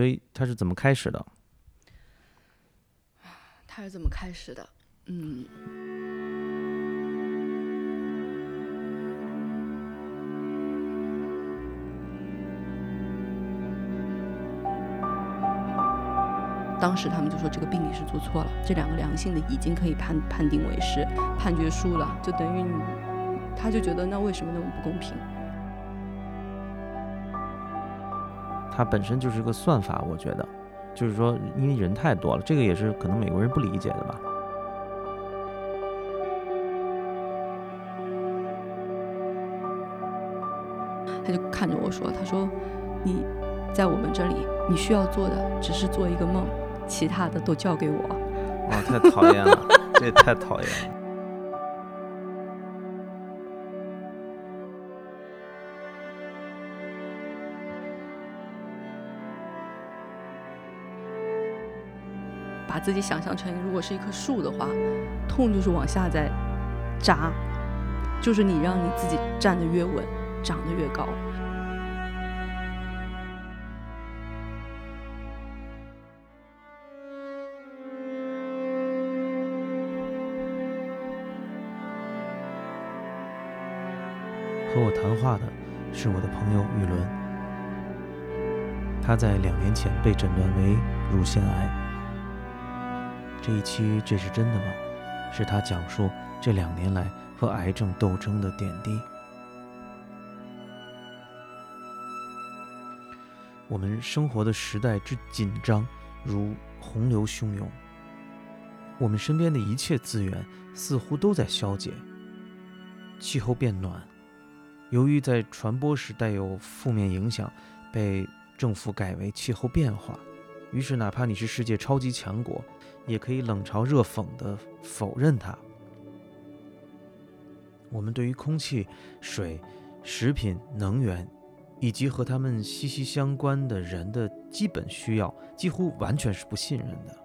所以它是怎么开始的？它是怎么开始的？嗯。当时他们就说这个病理是做错了，这两个良性的已经可以判判定为是判决书了，就等于你，他就觉得那为什么那么不公平？它本身就是个算法，我觉得，就是说因为人太多了，这个也是可能美国人不理解的吧。他就看着我说：“他说你在我们这里，你需要做的只是做一个梦。”其他的都交给我，哇，太讨厌了，这也太讨厌了。自己想象成如果是一棵树的话，痛就是往下在扎，就是你让你自己站得越稳，长得越高。和我谈话的是我的朋友玉伦，他在两年前被诊断为乳腺癌。这一期这是真的吗？是他讲述这两年来和癌症斗争的点滴。我们生活的时代之紧张，如洪流汹涌。我们身边的一切资源似乎都在消解，气候变暖。由于在传播时带有负面影响，被政府改为气候变化，于是哪怕你是世界超级强国，也可以冷嘲热讽地否认它。我们对于空气、水、食品、能源，以及和他们息息相关的人的基本需要，几乎完全是不信任的。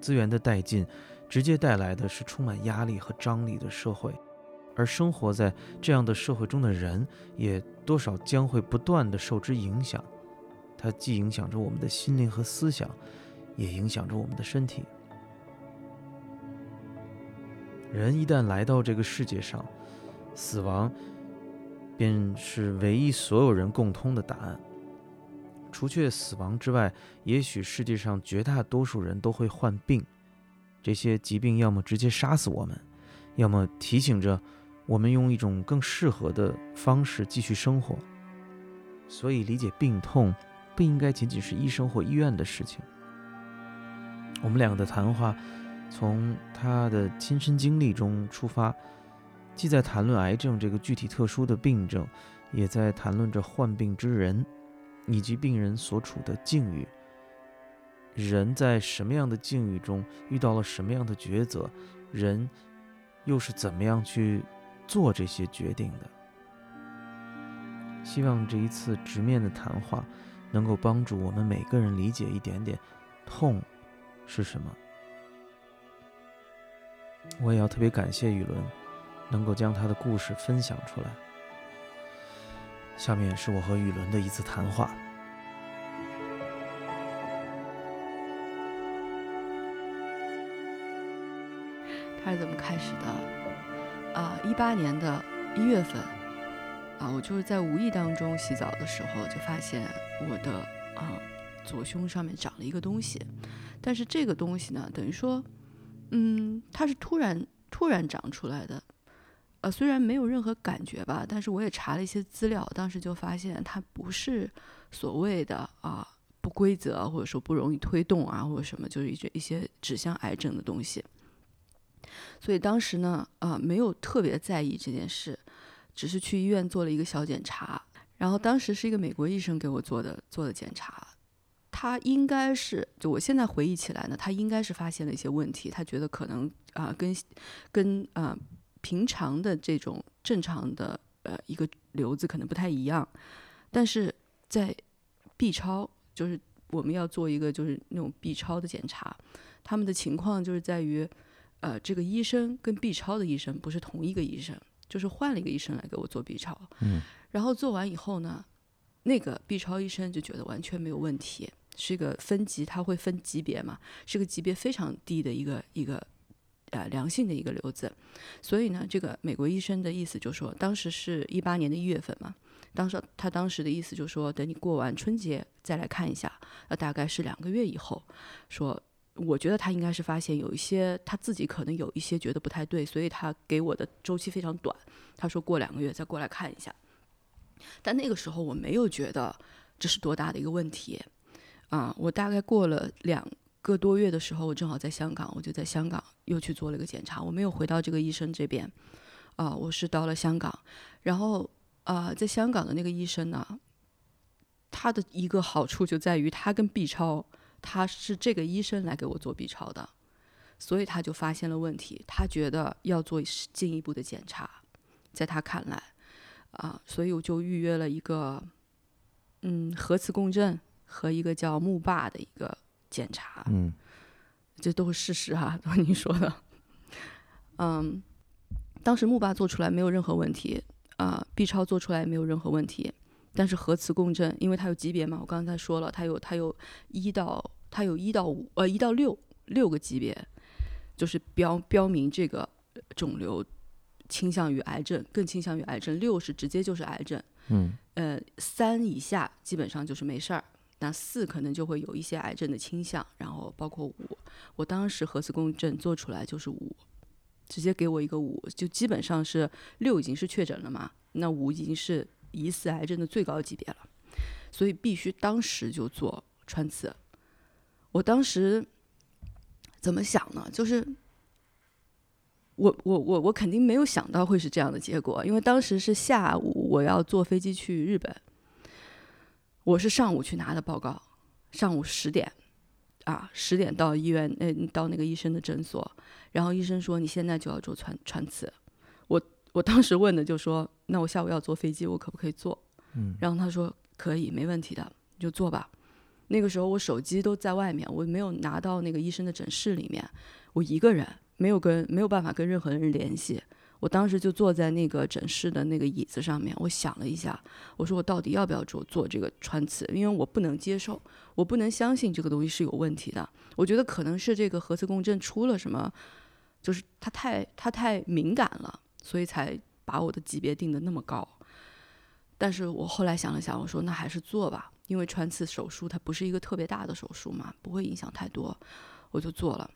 资源的殆尽，直接带来的是充满压力和张力的社会。而生活在这样的社会中的人，也多少将会不断的受之影响。它既影响着我们的心灵和思想，也影响着我们的身体。人一旦来到这个世界上，死亡便是唯一所有人共通的答案。除却死亡之外，也许世界上绝大多数人都会患病。这些疾病要么直接杀死我们，要么提醒着。我们用一种更适合的方式继续生活，所以理解病痛不应该仅仅是医生或医院的事情。我们两个的谈话从他的亲身经历中出发，既在谈论癌症这个具体特殊的病症，也在谈论着患病之人以及病人所处的境遇。人在什么样的境遇中遇到了什么样的抉择，人又是怎么样去？做这些决定的，希望这一次直面的谈话能够帮助我们每个人理解一点点痛是什么。我也要特别感谢雨伦，能够将他的故事分享出来。下面是我和雨伦的一次谈话。他是怎么开始的？啊，一八年的一月份，啊，我就是在无意当中洗澡的时候，就发现我的啊左胸上面长了一个东西，但是这个东西呢，等于说，嗯，它是突然突然长出来的，呃，虽然没有任何感觉吧，但是我也查了一些资料，当时就发现它不是所谓的啊不规则，或者说不容易推动啊，或者什么，就是一些一些指向癌症的东西。所以当时呢，啊，没有特别在意这件事，只是去医院做了一个小检查。然后当时是一个美国医生给我做的做的检查，他应该是，就我现在回忆起来呢，他应该是发现了一些问题，他觉得可能啊，跟跟啊平常的这种正常的呃一个瘤子可能不太一样。但是在 B 超，就是我们要做一个就是那种 B 超的检查，他们的情况就是在于。呃，这个医生跟 B 超的医生不是同一个医生，就是换了一个医生来给我做 B 超。嗯，然后做完以后呢，那个 B 超医生就觉得完全没有问题，是一个分级，他会分级别嘛，是个级别非常低的一个一个呃良性的一个瘤子，所以呢，这个美国医生的意思就是说，当时是一八年的一月份嘛，当时他当时的意思就是说，等你过完春节再来看一下，呃，大概是两个月以后，说。我觉得他应该是发现有一些他自己可能有一些觉得不太对，所以他给我的周期非常短。他说过两个月再过来看一下。但那个时候我没有觉得这是多大的一个问题啊！我大概过了两个多月的时候，我正好在香港，我就在香港又去做了个检查。我没有回到这个医生这边啊，我是到了香港。然后啊，在香港的那个医生呢，他的一个好处就在于他跟 B 超。他是这个医生来给我做 B 超的，所以他就发现了问题，他觉得要做进一步的检查，在他看来，啊，所以我就预约了一个，嗯，核磁共振和一个叫木坝的一个检查，嗯，这都是事实哈，都是你说的，嗯，当时木坝做出来没有任何问题，啊，B 超做出来也没有任何问题。但是核磁共振，因为它有级别嘛，我刚才说了，它有它有一到它有一到五呃一到六六个级别，就是标标明这个肿瘤倾向于癌症，更倾向于癌症。六是直接就是癌症，嗯，呃三以下基本上就是没事儿，那四可能就会有一些癌症的倾向，然后包括五，我当时核磁共振做出来就是五，直接给我一个五，就基本上是六已经是确诊了嘛，那五已经是。疑似癌症的最高级别了，所以必须当时就做穿刺。我当时怎么想呢？就是我我我我肯定没有想到会是这样的结果，因为当时是下午我要坐飞机去日本，我是上午去拿的报告，上午十点啊十点到医院，嗯到那个医生的诊所，然后医生说你现在就要做穿穿刺。我我当时问的就说：“那我下午要坐飞机，我可不可以坐？”嗯，然后他说：“可以，没问题的，你就坐吧。”那个时候我手机都在外面，我没有拿到那个医生的诊室里面，我一个人没有跟没有办法跟任何人联系。我当时就坐在那个诊室的那个椅子上面，我想了一下，我说我到底要不要做做这个穿刺？因为我不能接受，我不能相信这个东西是有问题的。我觉得可能是这个核磁共振出了什么，就是它太它太敏感了。所以才把我的级别定的那么高，但是我后来想了想，我说那还是做吧，因为穿刺手术它不是一个特别大的手术嘛，不会影响太多，我就做了。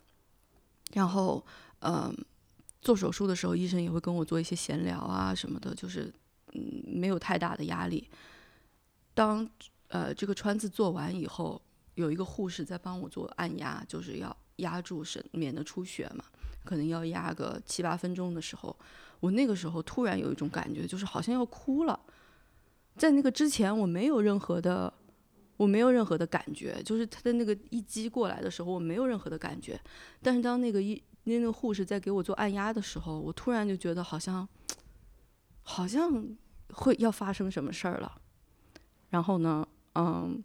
然后，嗯，做手术的时候，医生也会跟我做一些闲聊啊什么的，就是嗯没有太大的压力。当呃这个穿刺做完以后，有一个护士在帮我做按压，就是要压住是，免得出血嘛，可能要压个七八分钟的时候。我那个时候突然有一种感觉，就是好像要哭了。在那个之前，我没有任何的，我没有任何的感觉，就是他的那个一击过来的时候，我没有任何的感觉。但是当那个医那个护士在给我做按压的时候，我突然就觉得好像，好像会要发生什么事儿了。然后呢，嗯，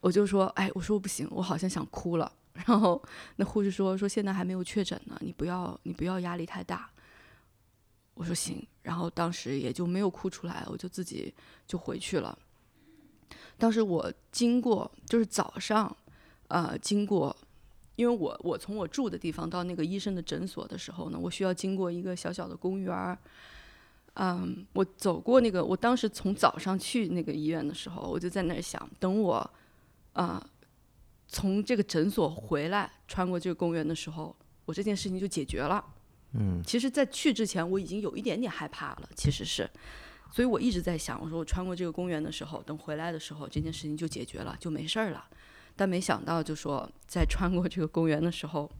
我就说，哎，我说不行，我好像想哭了。然后那护士说，说现在还没有确诊呢，你不要，你不要压力太大。我说行，然后当时也就没有哭出来，我就自己就回去了。当时我经过就是早上，呃，经过，因为我我从我住的地方到那个医生的诊所的时候呢，我需要经过一个小小的公园儿。嗯，我走过那个，我当时从早上去那个医院的时候，我就在那儿想，等我啊从这个诊所回来，穿过这个公园的时候，我这件事情就解决了。嗯，其实，在去之前，我已经有一点点害怕了。其实是，所以我一直在想，我说我穿过这个公园的时候，等回来的时候，这件事情就解决了，就没事儿了。但没想到，就说在穿过这个公园的时候，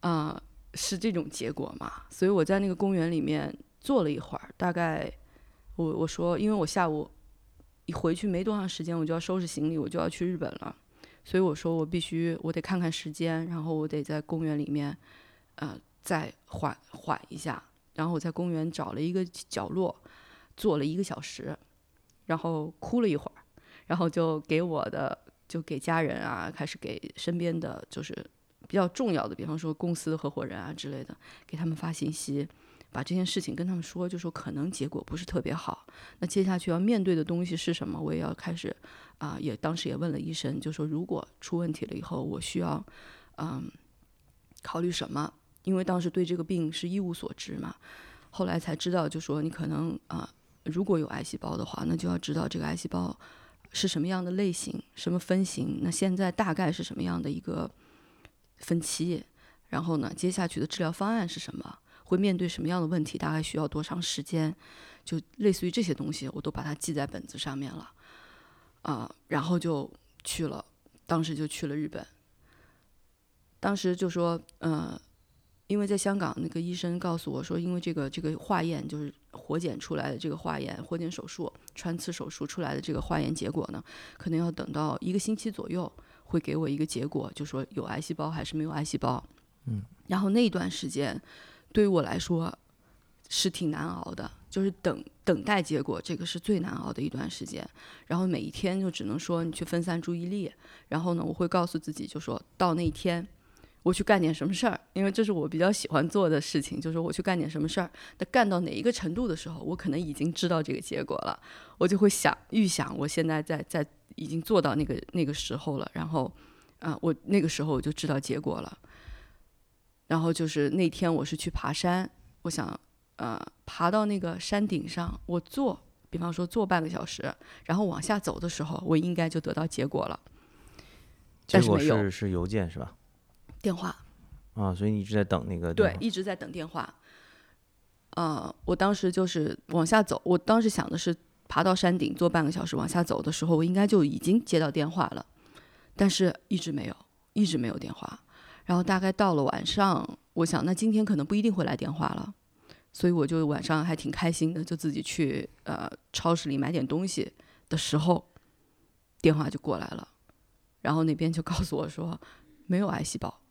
啊，是这种结果嘛。所以我在那个公园里面坐了一会儿，大概我我说，因为我下午一回去没多长时间，我就要收拾行李，我就要去日本了。所以我说我必须，我得看看时间，然后我得在公园里面，呃。再缓缓一下，然后我在公园找了一个角落，坐了一个小时，然后哭了一会儿，然后就给我的就给家人啊，开始给身边的就是比较重要的，比方说公司合伙人啊之类的，给他们发信息，把这件事情跟他们说，就说可能结果不是特别好。那接下去要面对的东西是什么？我也要开始啊，也当时也问了医生，就说如果出问题了以后，我需要嗯考虑什么？因为当时对这个病是一无所知嘛。后来才知道，就说你可能啊，如果有癌细胞的话，那就要知道这个癌细胞是什么样的类型、什么分型。那现在大概是什么样的一个分期？然后呢，接下去的治疗方案是什么？会面对什么样的问题？大概需要多长时间？就类似于这些东西，我都把它记在本子上面了。啊，然后就去了，当时就去了日本。当时就说，呃。因为在香港，那个医生告诉我说，因为这个这个化验就是活检出来的这个化验，活检手术穿刺手术出来的这个化验结果呢，可能要等到一个星期左右，会给我一个结果，就说有癌细胞还是没有癌细胞。嗯，然后那段时间对于我来说是挺难熬的，就是等等待结果，这个是最难熬的一段时间。然后每一天就只能说你去分散注意力，然后呢，我会告诉自己，就说到那一天。我去干点什么事儿，因为这是我比较喜欢做的事情，就是我去干点什么事儿。那干到哪一个程度的时候，我可能已经知道这个结果了，我就会想预想，我现在在在已经做到那个那个时候了，然后，啊，我那个时候我就知道结果了。然后就是那天我是去爬山，我想，呃，爬到那个山顶上，我坐，比方说坐半个小时，然后往下走的时候，我应该就得到结果了。结果是是邮件是吧？电话，啊，所以你一直在等那个对，一直在等电话。啊，我当时就是往下走，我当时想的是爬到山顶坐半个小时往下走的时候，我应该就已经接到电话了，但是一直没有，一直没有电话。然后大概到了晚上，我想那今天可能不一定会来电话了，所以我就晚上还挺开心的，就自己去呃超市里买点东西的时候，电话就过来了，然后那边就告诉我说没有癌细胞。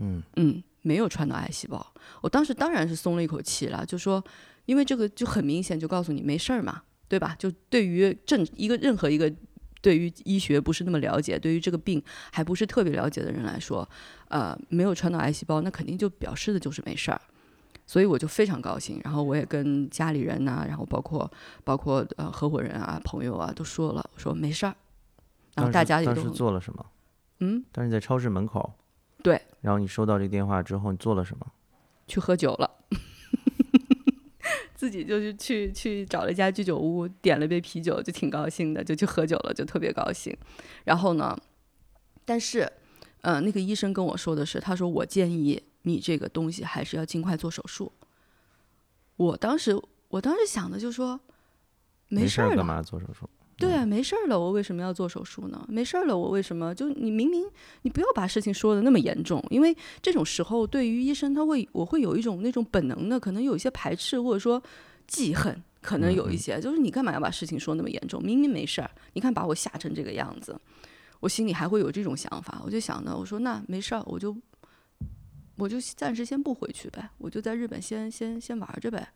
嗯。嗯，没有穿到癌细胞，我当时当然是松了一口气了，就说，因为这个就很明显，就告诉你没事儿嘛，对吧？就对于正一个任何一个对于医学不是那么了解，对于这个病还不是特别了解的人来说，呃，没有穿到癌细胞，那肯定就表示的就是没事儿，所以我就非常高兴，然后我也跟家里人呐，然后包括包括呃合伙人啊、朋友啊都说了，我说没事儿，然后大家也都当时做了什么？嗯，但是在超市门口。对，然后你收到这个电话之后，你做了什么？去喝酒了，自己就是去去找了一家居酒屋，点了杯啤酒，就挺高兴的，就去喝酒了，就特别高兴。然后呢，但是，呃，那个医生跟我说的是，他说我建议你这个东西还是要尽快做手术。我当时，我当时想的就说，没事儿干嘛做手术？对啊，没事儿了，我为什么要做手术呢？没事儿了，我为什么就你明明你不要把事情说的那么严重，因为这种时候对于医生他会我会有一种那种本能的可能有一些排斥或者说记恨，可能有一些就是你干嘛要把事情说那么严重？明明没事儿，你看把我吓成这个样子，我心里还会有这种想法，我就想呢，我说那没事儿，我就我就暂时先不回去呗，我就在日本先先先玩着呗，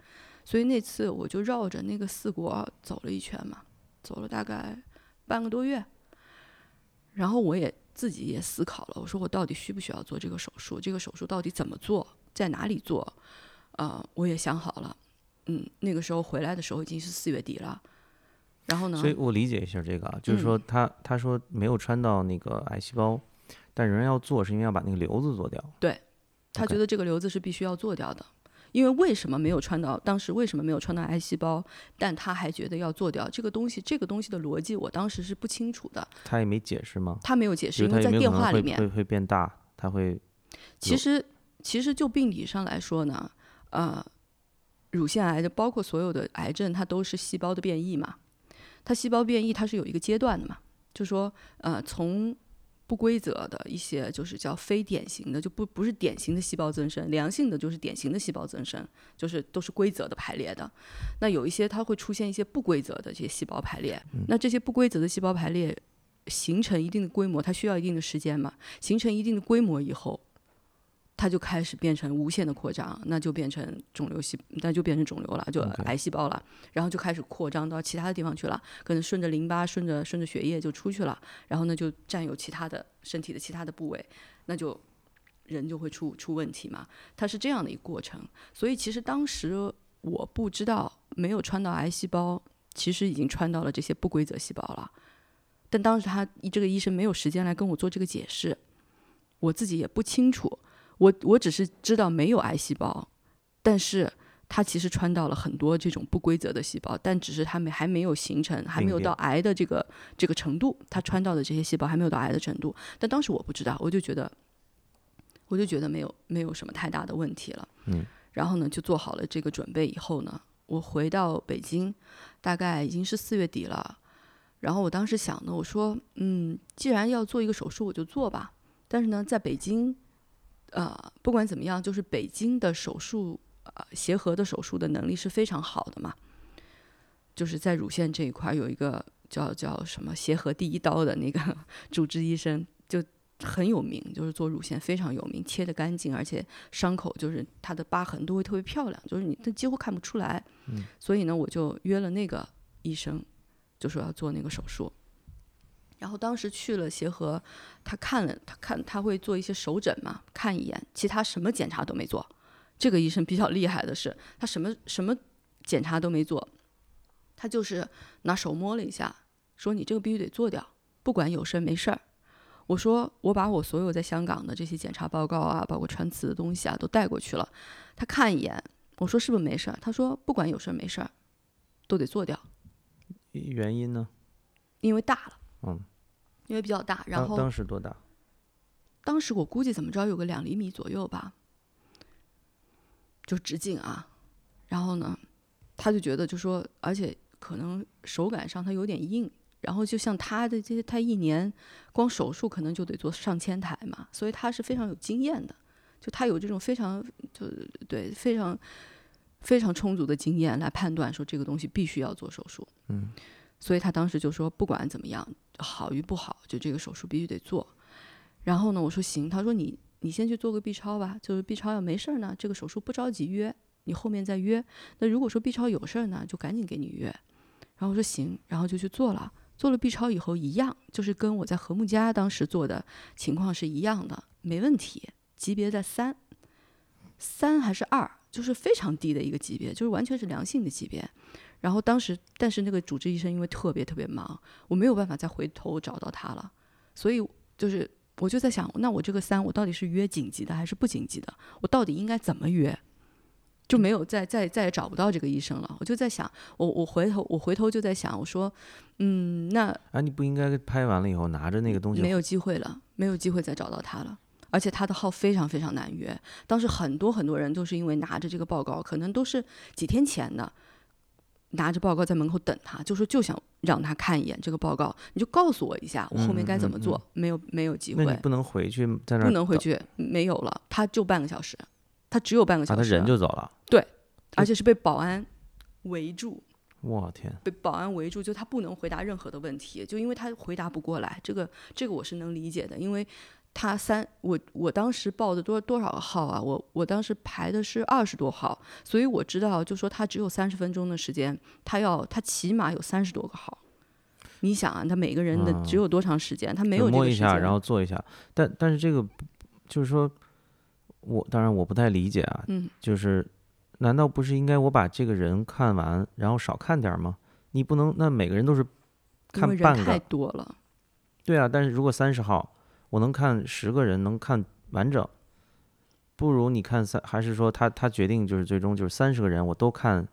所以那次我就绕着那个四国走了一圈嘛。走了大概半个多月，然后我也自己也思考了，我说我到底需不需要做这个手术？这个手术到底怎么做？在哪里做？呃，我也想好了。嗯，那个时候回来的时候已经是四月底了。然后呢？所以我理解一下这个，就是说他他说没有穿到那个癌细胞，但仍然要做，是因为要把那个瘤子做掉。对，他觉得这个瘤子是必须要做掉的。因为为什么没有穿到？当时为什么没有穿到癌细胞？但他还觉得要做掉这个东西，这个东西的逻辑，我当时是不清楚的。他也没解释吗？他没有解释，因为在电话里面会会变大，他会。其实其实就病理上来说呢，呃，乳腺癌的包括所有的癌症，它都是细胞的变异嘛。它细胞变异它是有一个阶段的嘛，就说呃从。不规则的一些就是叫非典型的，就不不是典型的细胞增生，良性的就是典型的细胞增生，就是都是规则的排列的。那有一些它会出现一些不规则的这些细胞排列，那这些不规则的细胞排列形成一定的规模，它需要一定的时间嘛？形成一定的规模以后。它就开始变成无限的扩张，那就变成肿瘤细，那就变成肿瘤了，就癌细胞了。然后就开始扩张到其他的地方去了，可能顺着淋巴、顺着顺着血液就出去了。然后呢，就占有其他的身体的其他的部位，那就人就会出出问题嘛，它是这样的一个过程。所以其实当时我不知道，没有穿到癌细胞，其实已经穿到了这些不规则细胞了。但当时他这个医生没有时间来跟我做这个解释，我自己也不清楚。我我只是知道没有癌细胞，但是它其实穿到了很多这种不规则的细胞，但只是它们还没有形成，还没有到癌的这个这个程度。它穿到的这些细胞还没有到癌的程度，但当时我不知道，我就觉得，我就觉得没有没有什么太大的问题了。嗯，然后呢，就做好了这个准备以后呢，我回到北京，大概已经是四月底了。然后我当时想呢，我说，嗯，既然要做一个手术，我就做吧。但是呢，在北京。呃，不管怎么样，就是北京的手术，呃，协和的手术的能力是非常好的嘛。就是在乳腺这一块有一个叫叫什么协和第一刀的那个 主治医生，就很有名，就是做乳腺非常有名，切的干净，而且伤口就是他的疤痕都会特别漂亮，就是你他几乎看不出来。嗯。所以呢，我就约了那个医生，就说要做那个手术。然后当时去了协和，他看了，他看他会做一些手诊嘛，看一眼，其他什么检查都没做。这个医生比较厉害的是，他什么什么检查都没做，他就是拿手摸了一下，说你这个必须得做掉，不管有事儿没事儿。我说我把我所有在香港的这些检查报告啊，包括穿刺的东西啊，都带过去了。他看一眼，我说是不是没事儿？他说不管有事儿没事儿，都得做掉。原因呢？因为大了。嗯。因为比较大，然后当时多大？当时我估计怎么着有个两厘米左右吧，就直径啊。然后呢，他就觉得就说，而且可能手感上它有点硬。然后就像他的这些，他一年光手术可能就得做上千台嘛，所以他是非常有经验的。就他有这种非常就对非常非常充足的经验来判断说这个东西必须要做手术。嗯。所以他当时就说，不管怎么样，好与不好，就这个手术必须得做。然后呢，我说行。他说你你先去做个 B 超吧，就是 B 超要没事儿呢，这个手术不着急约，你后面再约。那如果说 B 超有事儿呢，就赶紧给你约。然后我说行，然后就去做了。做了 B 超以后一样，就是跟我在和睦家当时做的情况是一样的，没问题，级别在三，三还是二，就是非常低的一个级别，就是完全是良性的级别。然后当时，但是那个主治医生因为特别特别忙，我没有办法再回头找到他了，所以就是我就在想，那我这个三，我到底是约紧急的还是不紧急的？我到底应该怎么约？就没有再再再也找不到这个医生了。我就在想，我我回头我回头就在想，我说，嗯，那啊，你不应该拍完了以后拿着那个东西？没有机会了，没有机会再找到他了。而且他的号非常非常难约，当时很多很多人都是因为拿着这个报告，可能都是几天前的。拿着报告在门口等他，就说就想让他看一眼这个报告，你就告诉我一下，我后面该怎么做？没有没有机会。那你不能回去在那不能回去，没有了，他就半个小时，他只有半个小时，他人就走了。对，而且是被保安围住。我天！被保安围住，就他不能回答任何的问题，就因为他回答不过来。这个这个我是能理解的，因为。他三我我当时报的多多少个号啊？我我当时排的是二十多号，所以我知道，就说他只有三十分钟的时间，他要他起码有三十多个号。你想啊，他每个人的只有多长时间？他没有摸一下，然后做一下。但但是这个就是说，我当然我不太理解啊。嗯。就是 难道不是应该我把这个人看完，然后少看点吗？你不能那每个人都是看半个太多了。对啊，但是如果三十号。我能看十个人能看完整，不如你看三，还是说他他决定就是最终就是三十个人我都看，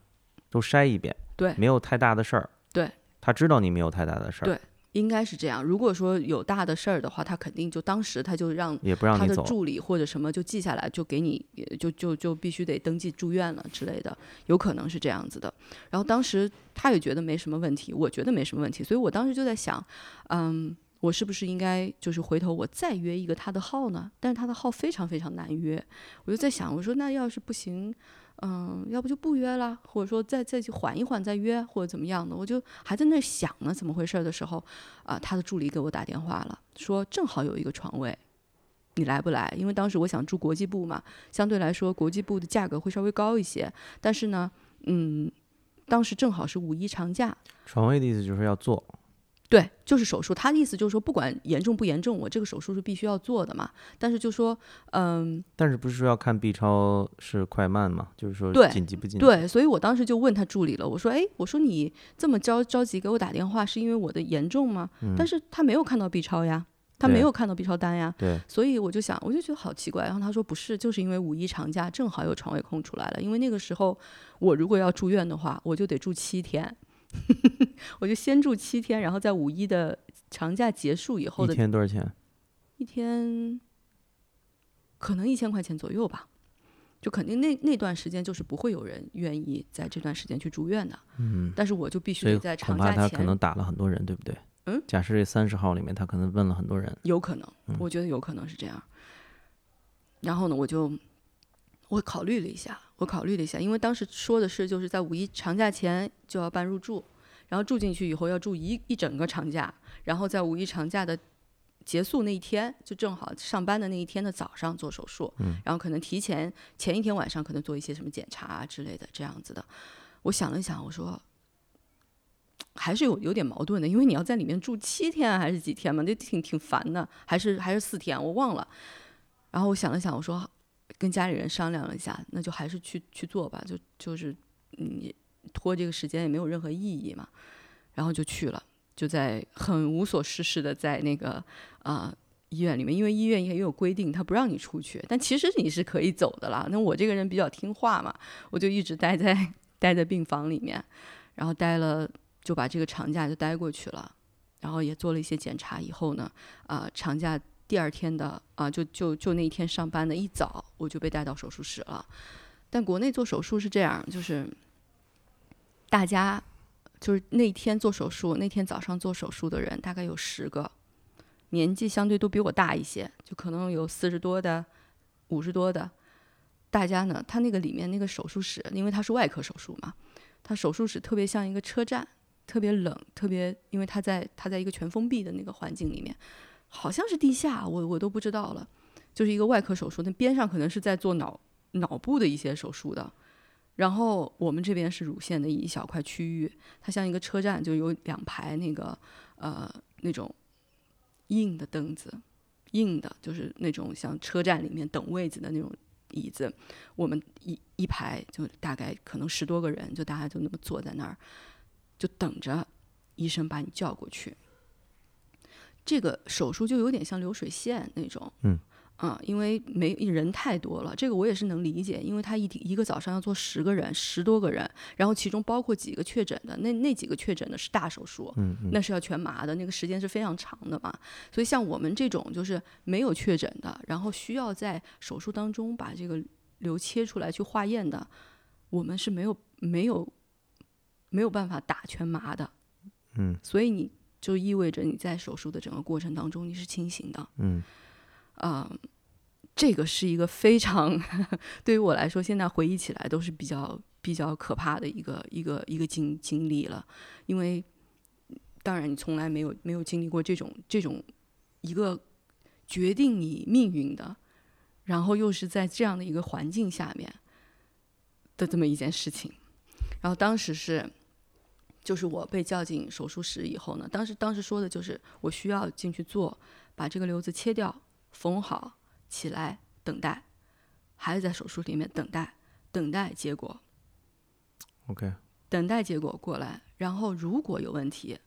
都筛一遍，对，没有太大的事儿，对，他知道你没有太大的事儿，对，应该是这样。如果说有大的事儿的话，他肯定就当时他就让也不让他的助理或者什么就记下来，就给你就就就必须得登记住院了之类的，有可能是这样子的。然后当时他也觉得没什么问题，我觉得没什么问题，所以我当时就在想，嗯。我是不是应该就是回头我再约一个他的号呢？但是他的号非常非常难约，我就在想，我说那要是不行，嗯，要不就不约了，或者说再再去缓一缓再约，或者怎么样的？我就还在那想呢，怎么回事的时候，啊，他的助理给我打电话了，说正好有一个床位，你来不来？因为当时我想住国际部嘛，相对来说国际部的价格会稍微高一些，但是呢，嗯，当时正好是五一长假，床位的意思就是要做。对，就是手术。他的意思就是说，不管严重不严重，我这个手术是必须要做的嘛。但是就说，嗯，但是不是说要看 B 超是快慢嘛？就是说对紧急不紧急？对，所以我当时就问他助理了，我说，哎，我说你这么着着急给我打电话，是因为我的严重吗？但是他没有看到 B 超呀，他没有看到 B 超单呀。对，所以我就想，我就觉得好奇怪。然后他说不是，就是因为五一长假正好有床位空出来了。因为那个时候我如果要住院的话，我就得住七天，我就先住七天，然后在五一的长假结束以后一的天多少钱？一天，可能一千块钱左右吧。就肯定那那段时间就是不会有人愿意在这段时间去住院的，嗯，但是我就必须得在长假前，他可能打了很多人，对不对？嗯，假设这三十号里面，他可能问了很多人。有可能，嗯我觉得有可能是这样。然后呢，我就我考虑了一下，我考虑了一下，因为当时说的是就是在五一长假前就要办入住，然后住进去以后要住一一整个长假，然后在五一长假的结束那一天，就正好上班的那一天的早上做手术，嗯然后可能提前前一天晚上可能做一些什么检查啊之类的这样子的。我想了想，我说。还是有有点矛盾的，因为你要在里面住七天还是几天嘛，那挺挺烦的，还是还是四天，我忘了。然后我想了想，我说跟家里人商量了一下，那就还是去去做吧，就就是你拖这个时间也没有任何意义嘛。然后就去了，就在很无所事事的在那个啊、医院里面，因为医院也有规定，他不让你出去，但其实你是可以走的啦。那我这个人比较听话嘛，我就一直待在待在病房里面，然后待了就把这个长假就待过去了，然后也做了一些检查以后呢，啊、长假第二天的啊、就就就那一天上班的一早我就被带到手术室了。但国内做手术是这样，就是大家就是那天做手术，那天早上做手术的人大概有十个，年纪相对都比我大一些，就可能有四十多的、五十多的。大家呢，他那个里面那个手术室，因为他是外科手术嘛，他手术室特别像一个车站，特别冷，特别因为他在他在一个全封闭的那个环境里面，好像是地下，我我都不知道了，就是一个外科手术，那边上可能是在做脑脑部的一些手术的。然后我们这边是乳腺的一小块区域，它像一个车站，就有两排那个呃那种硬的凳子，硬的就是那种像车站里面等位子的那种椅子，我们一一排就大概可能十多个人，就大家就那么坐在那儿，就等着医生把你叫过去。这个手术就有点像流水线那种，嗯，啊，因为没人太多了，这个我也是能理解，因为他一一个早上要做十个人，十多个人，然后其中包括几个确诊的，那那几个确诊的是大手术，嗯嗯那是要全麻的，那个时间是非常长的嘛。所以像我们这种就是没有确诊的，然后需要在手术当中把这个瘤切出来去化验的，我们是没有没有没有办法打全麻的。嗯所以你就意味着你在手术的整个过程当中你是清醒的。嗯啊、这个是一个非常对于我来说，现在回忆起来都是比较比较可怕的一个一个一个经经历了，因为当然你从来没有没有经历过这种这种一个决定你命运的，然后又是在这样的一个环境下面的这么一件事情，然后当时是。就是我被叫进手术室以后呢，当时当时说的就是我需要进去做，把这个瘤子切掉，缝好，起来等待，还是在手术里面等待，等待结果，，OK，等待结果过来。然后如果有问题，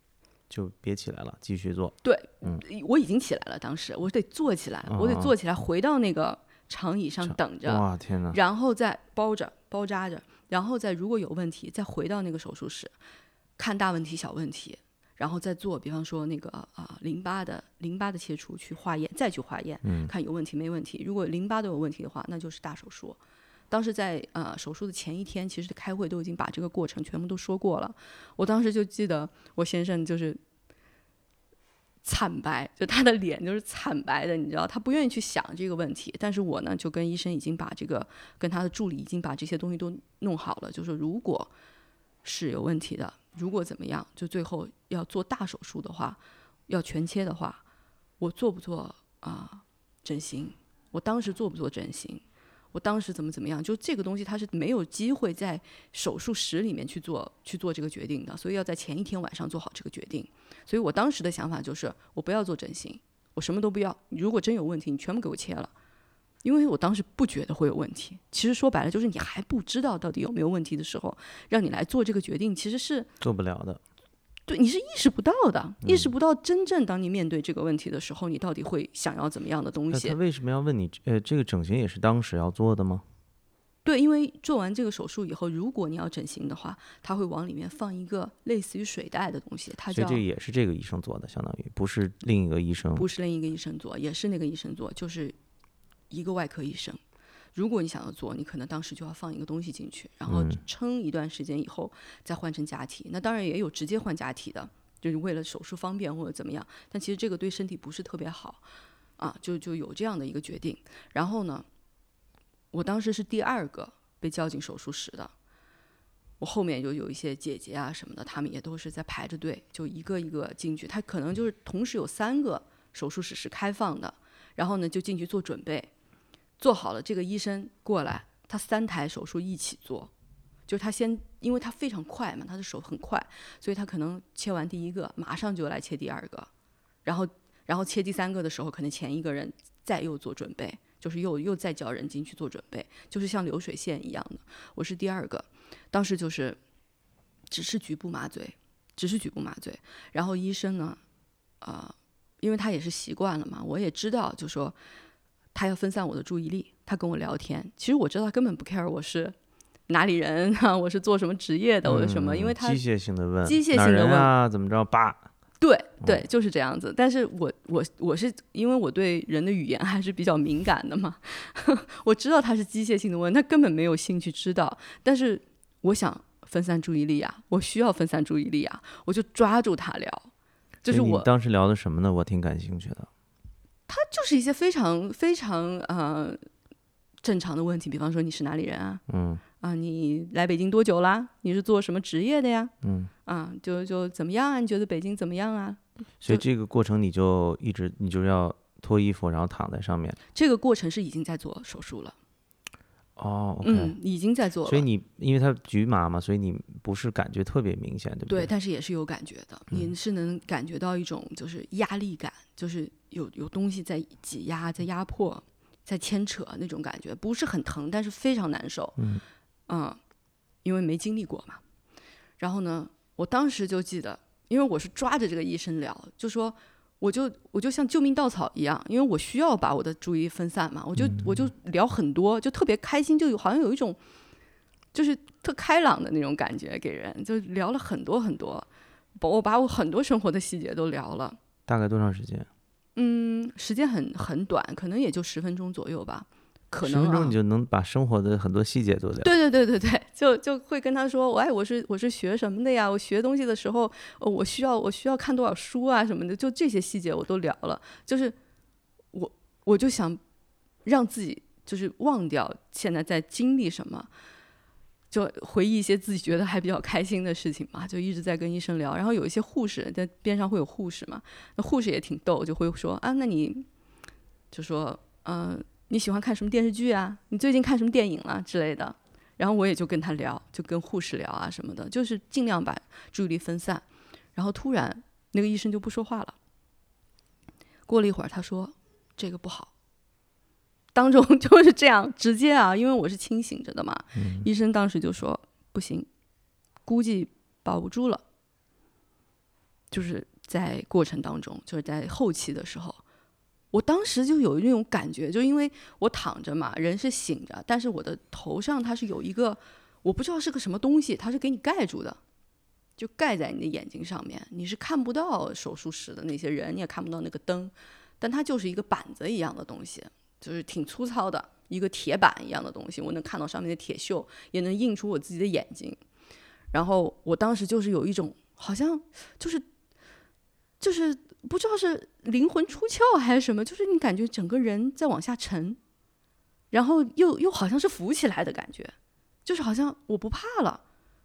就别起来了，继续做。对，嗯我已经起来了，当时我得坐起来，我得哦坐起来，回到那个长椅上等着，哇，天哪！然后再包着包扎着，然后再如果有问题，再回到那个手术室，看大问题小问题，然后再做，比方说那个啊、淋巴的淋巴的切除去化验，再去化验，嗯看有问题没问题。如果淋巴都有问题的话，那就是大手术。当时在呃手术的前一天，其实开会都已经把这个过程全部都说过了。我当时就记得我先生就是惨白，就他的脸就是惨白的，你知道，他不愿意去想这个问题。但是我呢，就跟医生已经把这个跟他的助理已经把这些东西都弄好了，就说如果是有问题的，如果怎么样，就最后要做大手术的话，要全切的话，我做不做啊、整形？我当时做不做整形？我当时怎么怎么样，就这个东西他是没有机会在手术室里面去做去做这个决定的，所以要在前一天晚上做好这个决定。所以我当时的想法就是，我不要做整形，我什么都不要。如果真有问题，你全部给我切了。因为我当时不觉得会有问题，其实说白了就是你还不知道到底有没有问题的时候，让你来做这个决定，其实是做不了的。对，你是意识不到的，意识不到真正当你面对这个问题的时候，你到底会想要怎么样的东西那他。为什么要问你？呃，这个整形也是当时要做的吗？对，因为做完这个手术以后，如果你要整形的话，他会往里面放一个类似于水袋的东西，它叫所以这也是这个医生做的，相当于不是另一个医生。不是另一个医生做，也是那个医生做，就是一个外科医生。如果你想要做，你可能当时就要放一个东西进去，然后嗯撑一段时间以后再换成假体。那当然也有直接换假体的，就是为了手术方便或者怎么样。但其实这个对身体不是特别好啊，就就有这样的一个决定。然后呢，我当时是第二个被叫进手术室的。我后面就有一些姐姐啊什么的，她们也都是在排着队，就一个一个进去。她可能就是同时有三个手术室是开放的，然后呢就进去做准备，做好了这个医生过来，他三台手术一起做，就是他先，因为他非常快嘛，他的手很快，所以他可能切完第一个，马上就来切第二个，然后然后切第三个的时候，可能前一个人再又做准备，就是又又再叫人进去做准备，就是像流水线一样的。我是第二个，当时就是只是局部麻醉，只是局部麻醉，然后医生呢，呃，因为他也是习惯了嘛，我也知道，就说他要分散我的注意力，他跟我聊天，其实我知道他根本不 care 我是哪里人啊，我是做什么职业的，我是什么，因为他嗯机械性的问，机械性的问啊，怎么着？吧，对嗯对，就是这样子。但是我我我是因为我对人的语言还是比较敏感的嘛，我知道他是机械性的问，他根本没有兴趣知道。但是我想分散注意力啊，我需要分散注意力啊，我就抓住他聊，就是我当时聊的什么呢？我挺感兴趣的。就是一些非常非常呃正常的问题，比方说你是哪里人啊？嗯啊，你来北京多久啦？你是做什么职业的呀？嗯，啊，就就怎么样啊？你觉得北京怎么样啊？所以这个过程你就一直你就要脱衣服，然后躺在上面。这个过程是已经在做手术了，哦。嗯，已经在做了。所以你因为它局麻嘛，所以你不是感觉特别明显，对不对，对？但是也是有感觉的，您是能感觉到一种就是压力感，就是有有东西在挤压、在压迫、在牵扯那种感觉，不是很疼，但是非常难受。嗯因为没经历过嘛。然后呢，我当时就记得，因为我是抓着这个医生聊，就说我就我就像救命稻草一样，因为我需要把我的注意力分散嘛，我就我就聊很多，就特别开心，就有好像有一种就是特开朗的那种感觉给人，就聊了很多很多，把我把我很多生活的细节都聊了。大概多长时间？嗯，时间很很短，可能也就十分钟左右吧，可十能啊分钟你就能把生活的很多细节都聊。对对对对对，就就会跟他说，我哎，我是我是学什么的呀？我学东西的时候，呃我需要我需要看多少书啊什么的，就这些细节我都聊了。就是我我就想让自己就是忘掉现在在经历什么，就回忆一些自己觉得还比较开心的事情嘛，就一直在跟医生聊。然后有一些护士在边上会有护士嘛，那护士也挺逗，就会说啊，那你就说嗯、你喜欢看什么电视剧啊？你最近看什么电影了、之类的。然后我也就跟他聊，就跟护士聊啊什么的，就是尽量把注意力分散。然后突然那个医生就不说话了。过了一会儿，他说：“这个不好。”当中 就是这样直接啊，因为我是清醒着的嘛。医生当时就说：“不行，估计保不住了。”就是在过程当中，就是在后期的时候，我当时就有那种感觉，就因为我躺着嘛，人是醒着，但是我的头上它是有一个我不知道是个什么东西，它是给你盖住的，就盖在你的眼睛上面，你是看不到手术室的那些人，你也看不到那个灯，但它就是一个板子一样的东西，就是挺粗糙的一个铁板一样的东西，我能看到上面的铁锈，也能映出我自己的眼睛。然后我当时就是有一种好像就是就是不知道是灵魂出窍还是什么，就是你感觉整个人在往下沉，然后又又好像是浮起来的感觉，就是好像我不怕了，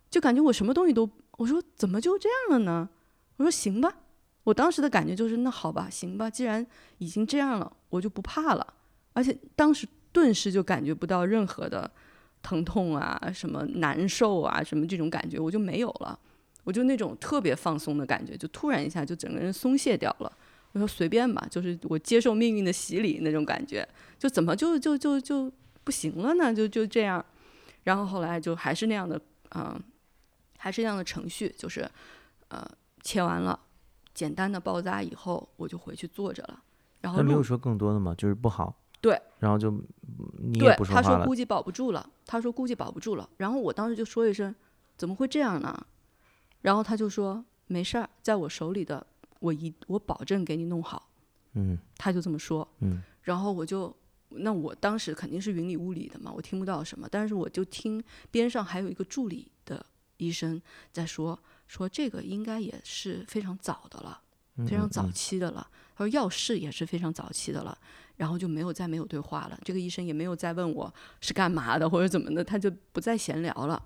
就感觉我什么东西都，我说怎么就这样了呢？我说行吧，我当时的感觉就是那好吧，行吧，既然已经这样了，我就不怕了。而且当时顿时就感觉不到任何的疼痛啊、什么难受啊、什么这种感觉，我就没有了。我就那种特别放松的感觉，就突然一下就整个人松懈掉了。我说随便吧，就是我接受命运的洗礼那种感觉，就怎么就就就就不行了呢？就就这样。然后后来就还是那样的，嗯，还是那样的程序，就是呃切完了。简单的包扎以后，我就回去坐着了。然后他没有说更多的吗？就是不好。对。然后就你也不说话了。他说估计保不住了。他说估计保不住了。然后我当时就说一声：“怎么会这样呢？”然后他就说：“没事儿，在我手里的，我一我保证给你弄好。”嗯。他就这么说。嗯。然后我就，那我当时肯定是云里雾里的嘛，我听不到什么。但是我就听边上还有一个助理的医生在说。说这个应该也是非常早的了，非常早期的了。他说药事也是非常早期的了，然后就没有再没有对话了。这个医生也没有再问我是干嘛的或者怎么的，他就不再闲聊了。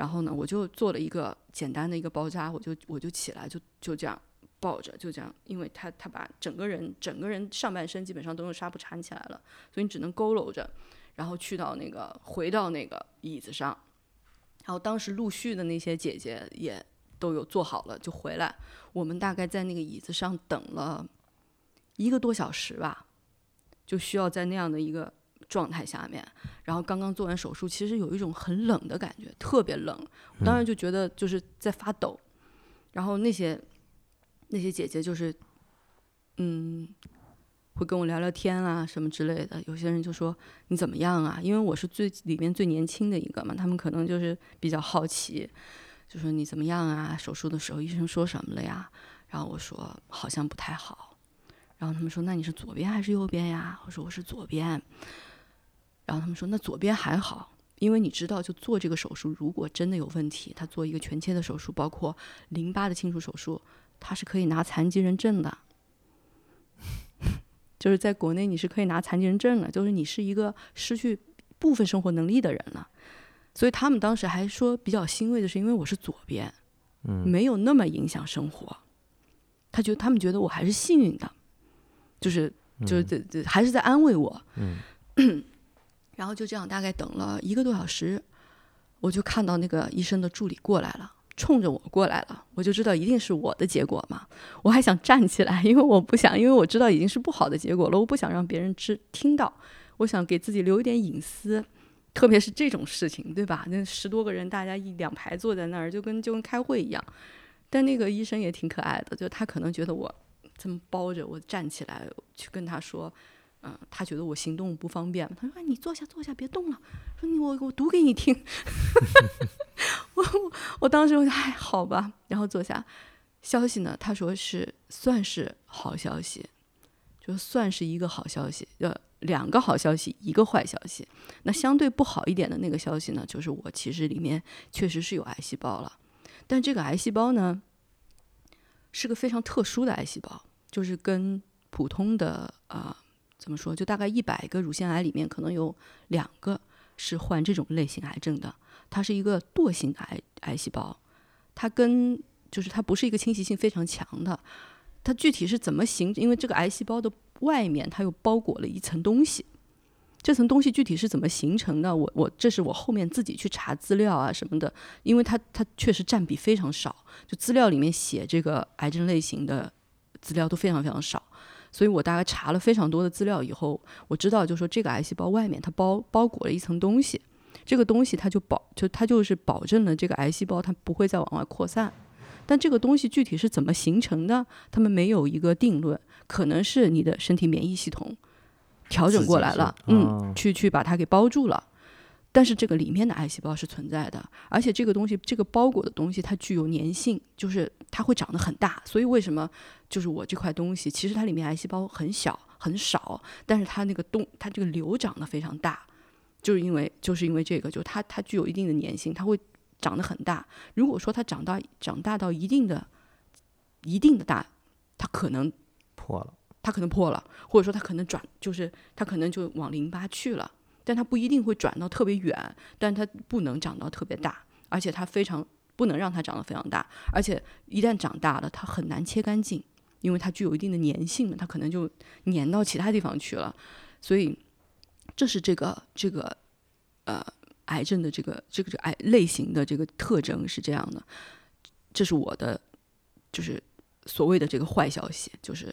然后呢，我就做了一个简单的一个包扎，我就我就起来就就这样抱着，就这样，因为他他把整个人整个人上半身基本上都用纱布缠起来了，所以你只能佝偻着，然后去到那个回到那个椅子上。然后当时陆续的那些姐姐也都有做好了就回来，我们大概在那个椅子上等了一个多小时吧，就需要在那样的一个状态下面。然后刚刚做完手术，其实有一种很冷的感觉，特别冷。我当时就觉得就是在发抖。然后那些那些姐姐就是，嗯。会跟我聊聊天啊，什么之类的。有些人就说你怎么样啊？因为我是最里面最年轻的一个嘛，他们可能就是比较好奇，就说你怎么样啊？手术的时候医生说什么了呀？然后我说好像不太好。然后他们说那你是左边还是右边呀？我说我是左边。然后他们说那左边还好，因为你知道，就做这个手术，如果真的有问题，他做一个全切的手术，包括淋巴的清除手术，他是可以拿残疾人证的。就是在国内你是可以拿残疾人证的，就是你是一个失去部分生活能力的人了，所以他们当时还说比较欣慰的是，因为我是左边，嗯，没有那么影响生活，他觉得他们觉得我还是幸运的，就是就是这这还是在安慰我，嗯，然后就这样大概等了一个多小时，我就看到那个医生的助理过来了。冲着我过来了，我就知道一定是我的结果嘛。我还想站起来，因为我不想，因为我知道已经是不好的结果了，我不想让别人知听到。我想给自己留一点隐私，特别是这种事情，对吧？那十多个人，大家一两排坐在那儿，就跟就跟开会一样。但那个医生也挺可爱的，就他可能觉得我这么包着，我站起来去跟他说。嗯，他觉得我行动不方便，他说：“哎，你坐下，坐下，别动了。”说：“你我我读给你听。”我我我当时我就哎，好吧，然后坐下。消息呢？他说是算是好消息，就算是一个好消息，呃，两个好消息，一个坏消息。那相对不好一点的那个消息呢，就是我其实里面确实是有癌细胞了，但这个癌细胞呢，是个非常特殊的癌细胞，就是跟普通的啊。怎么说？就大概一百个乳腺癌里面，可能有两个是患这种类型癌症的。它是一个惰性癌癌细胞，它跟就是它不是一个侵袭性非常强的。它具体是怎么形？因为这个癌细胞的外面它又包裹了一层东西，这层东西具体是怎么形成的？我我这是我后面自己去查资料啊什么的，因为它它确实占比非常少，就资料里面写这个癌症类型的资料都非常非常少。所以我大概查了非常多的资料以后，我知道，就说这个癌细胞外面它包包裹了一层东西，这个东西它就保就它就是保证了这个癌细胞它不会再往外扩散。但这个东西具体是怎么形成的，他们没有一个定论，可能是你的身体免疫系统调整过来了，嗯，去去把它给包住了。但是这个里面的癌细胞是存在的，而且这个东西，这个包裹的东西，它具有粘性，就是它会长得很大。所以为什么就是我这块东西，其实它里面癌细胞很小很少，但是它那个动，它这个瘤长得非常大，就是因为就是因为这个，就它它具有一定的粘性，它会长得很大。如果说它长大长大到一定的一定的大，它可能破了，它可能破了，或者说它可能转，就是它可能就往淋巴去了。但它不一定会转到特别远，但它不能长到特别大，而且它非常不能让它长得非常大，而且一旦长大了，它很难切干净，因为它具有一定的粘性，它可能就粘到其他地方去了。所以这是这个这个呃癌症的这个这个这癌类型的这个特征是这样的，这是我的就是所谓的这个坏消息，就是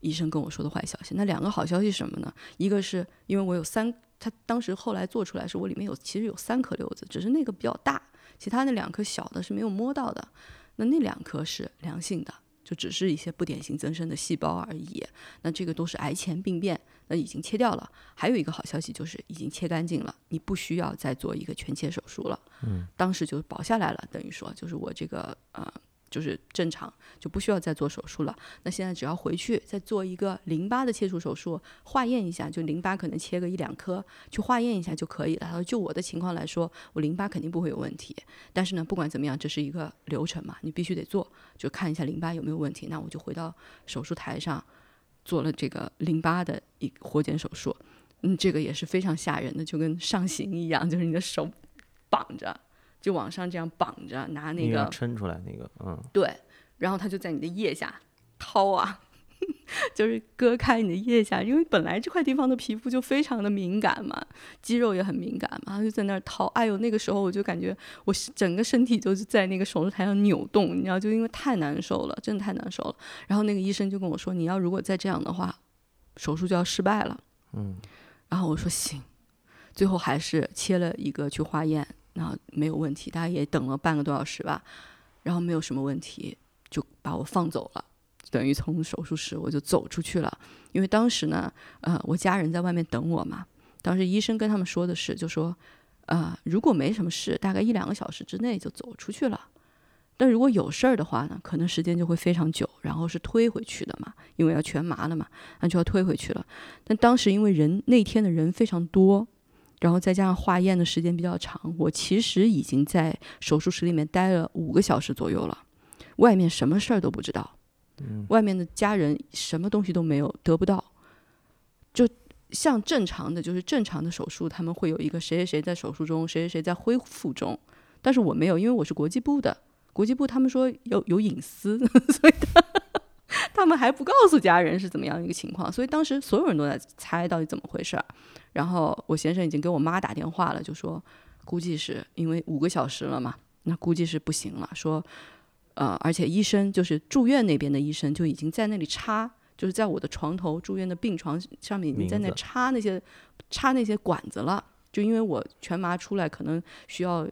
医生跟我说的坏消息。那两个好消息什么呢？一个是因为我有三，他当时后来做出来是我里面有其实有三颗瘤子，只是那个比较大，其他那两颗小的是没有摸到的。那那两颗是良性的，就只是一些不典型增生的细胞而已。那这个都是癌前病变，那已经切掉了。还有一个好消息就是已经切干净了，你不需要再做一个全切手术了。嗯，当时就保下来了，等于说就是我这个呃。就是正常，就不需要再做手术了。那现在只要回去再做一个淋巴的切除手术，化验一下，就淋巴可能切个一两颗，去化验一下就可以了。他说，就我的情况来说，我淋巴肯定不会有问题。但是呢，不管怎么样，这是一个流程嘛，你必须得做，就看一下淋巴有没有问题。那我就回到手术台上做了这个淋巴的一活检手术。嗯，这个也是非常吓人的，就跟上刑一样，就是你的手绑着。就往上这样绑着，拿那个抻出来那个，嗯，对，然后他就在你的腋下掏啊，就是割开你的腋下，因为本来这块地方的皮肤就非常的敏感嘛，肌肉也很敏感嘛，他就在那儿掏。哎呦，那个时候我就感觉我整个身体就是在那个手术台上扭动，你知道，就因为太难受了，真的太难受了。然后那个医生就跟我说：“你要如果再这样的话，手术就要失败了。”嗯，然后我说行，最后还是切了一个去化验。然后没有问题，大家也等了半个多小时吧，然后没有什么问题，就把我放走了，等于从手术室我就走出去了。因为当时呢，呃，我家人在外面等我嘛。当时医生跟他们说的是，就说，呃，如果没什么事，大概一两个小时之内就走出去了。但如果有事儿的话呢，可能时间就会非常久，然后是推回去的嘛，因为要全麻了嘛，那就要推回去了。但当时因为人那天的人非常多。然后再加上化验的时间比较长，我其实已经在手术室里面待了五个小时左右了，外面什么事儿都不知道，外面的家人什么东西都没有得不到，就像正常的就是正常的手术，他们会有一个谁谁谁在手术中，谁谁谁在恢复中，但是我没有，因为我是国际部的，国际部他们说有有隐私，所以他 他们还不告诉家人是怎么样一个情况，所以当时所有人都在猜到底怎么回事儿。然后我先生已经给我妈打电话了，就说估计是因为五个小时了嘛，那估计是不行了。说，呃，而且医生就是住院那边的医生就已经在那里插，就是在我的床头住院的病床上面已经在那插那些插那些管子了。就因为我全麻出来，可能需要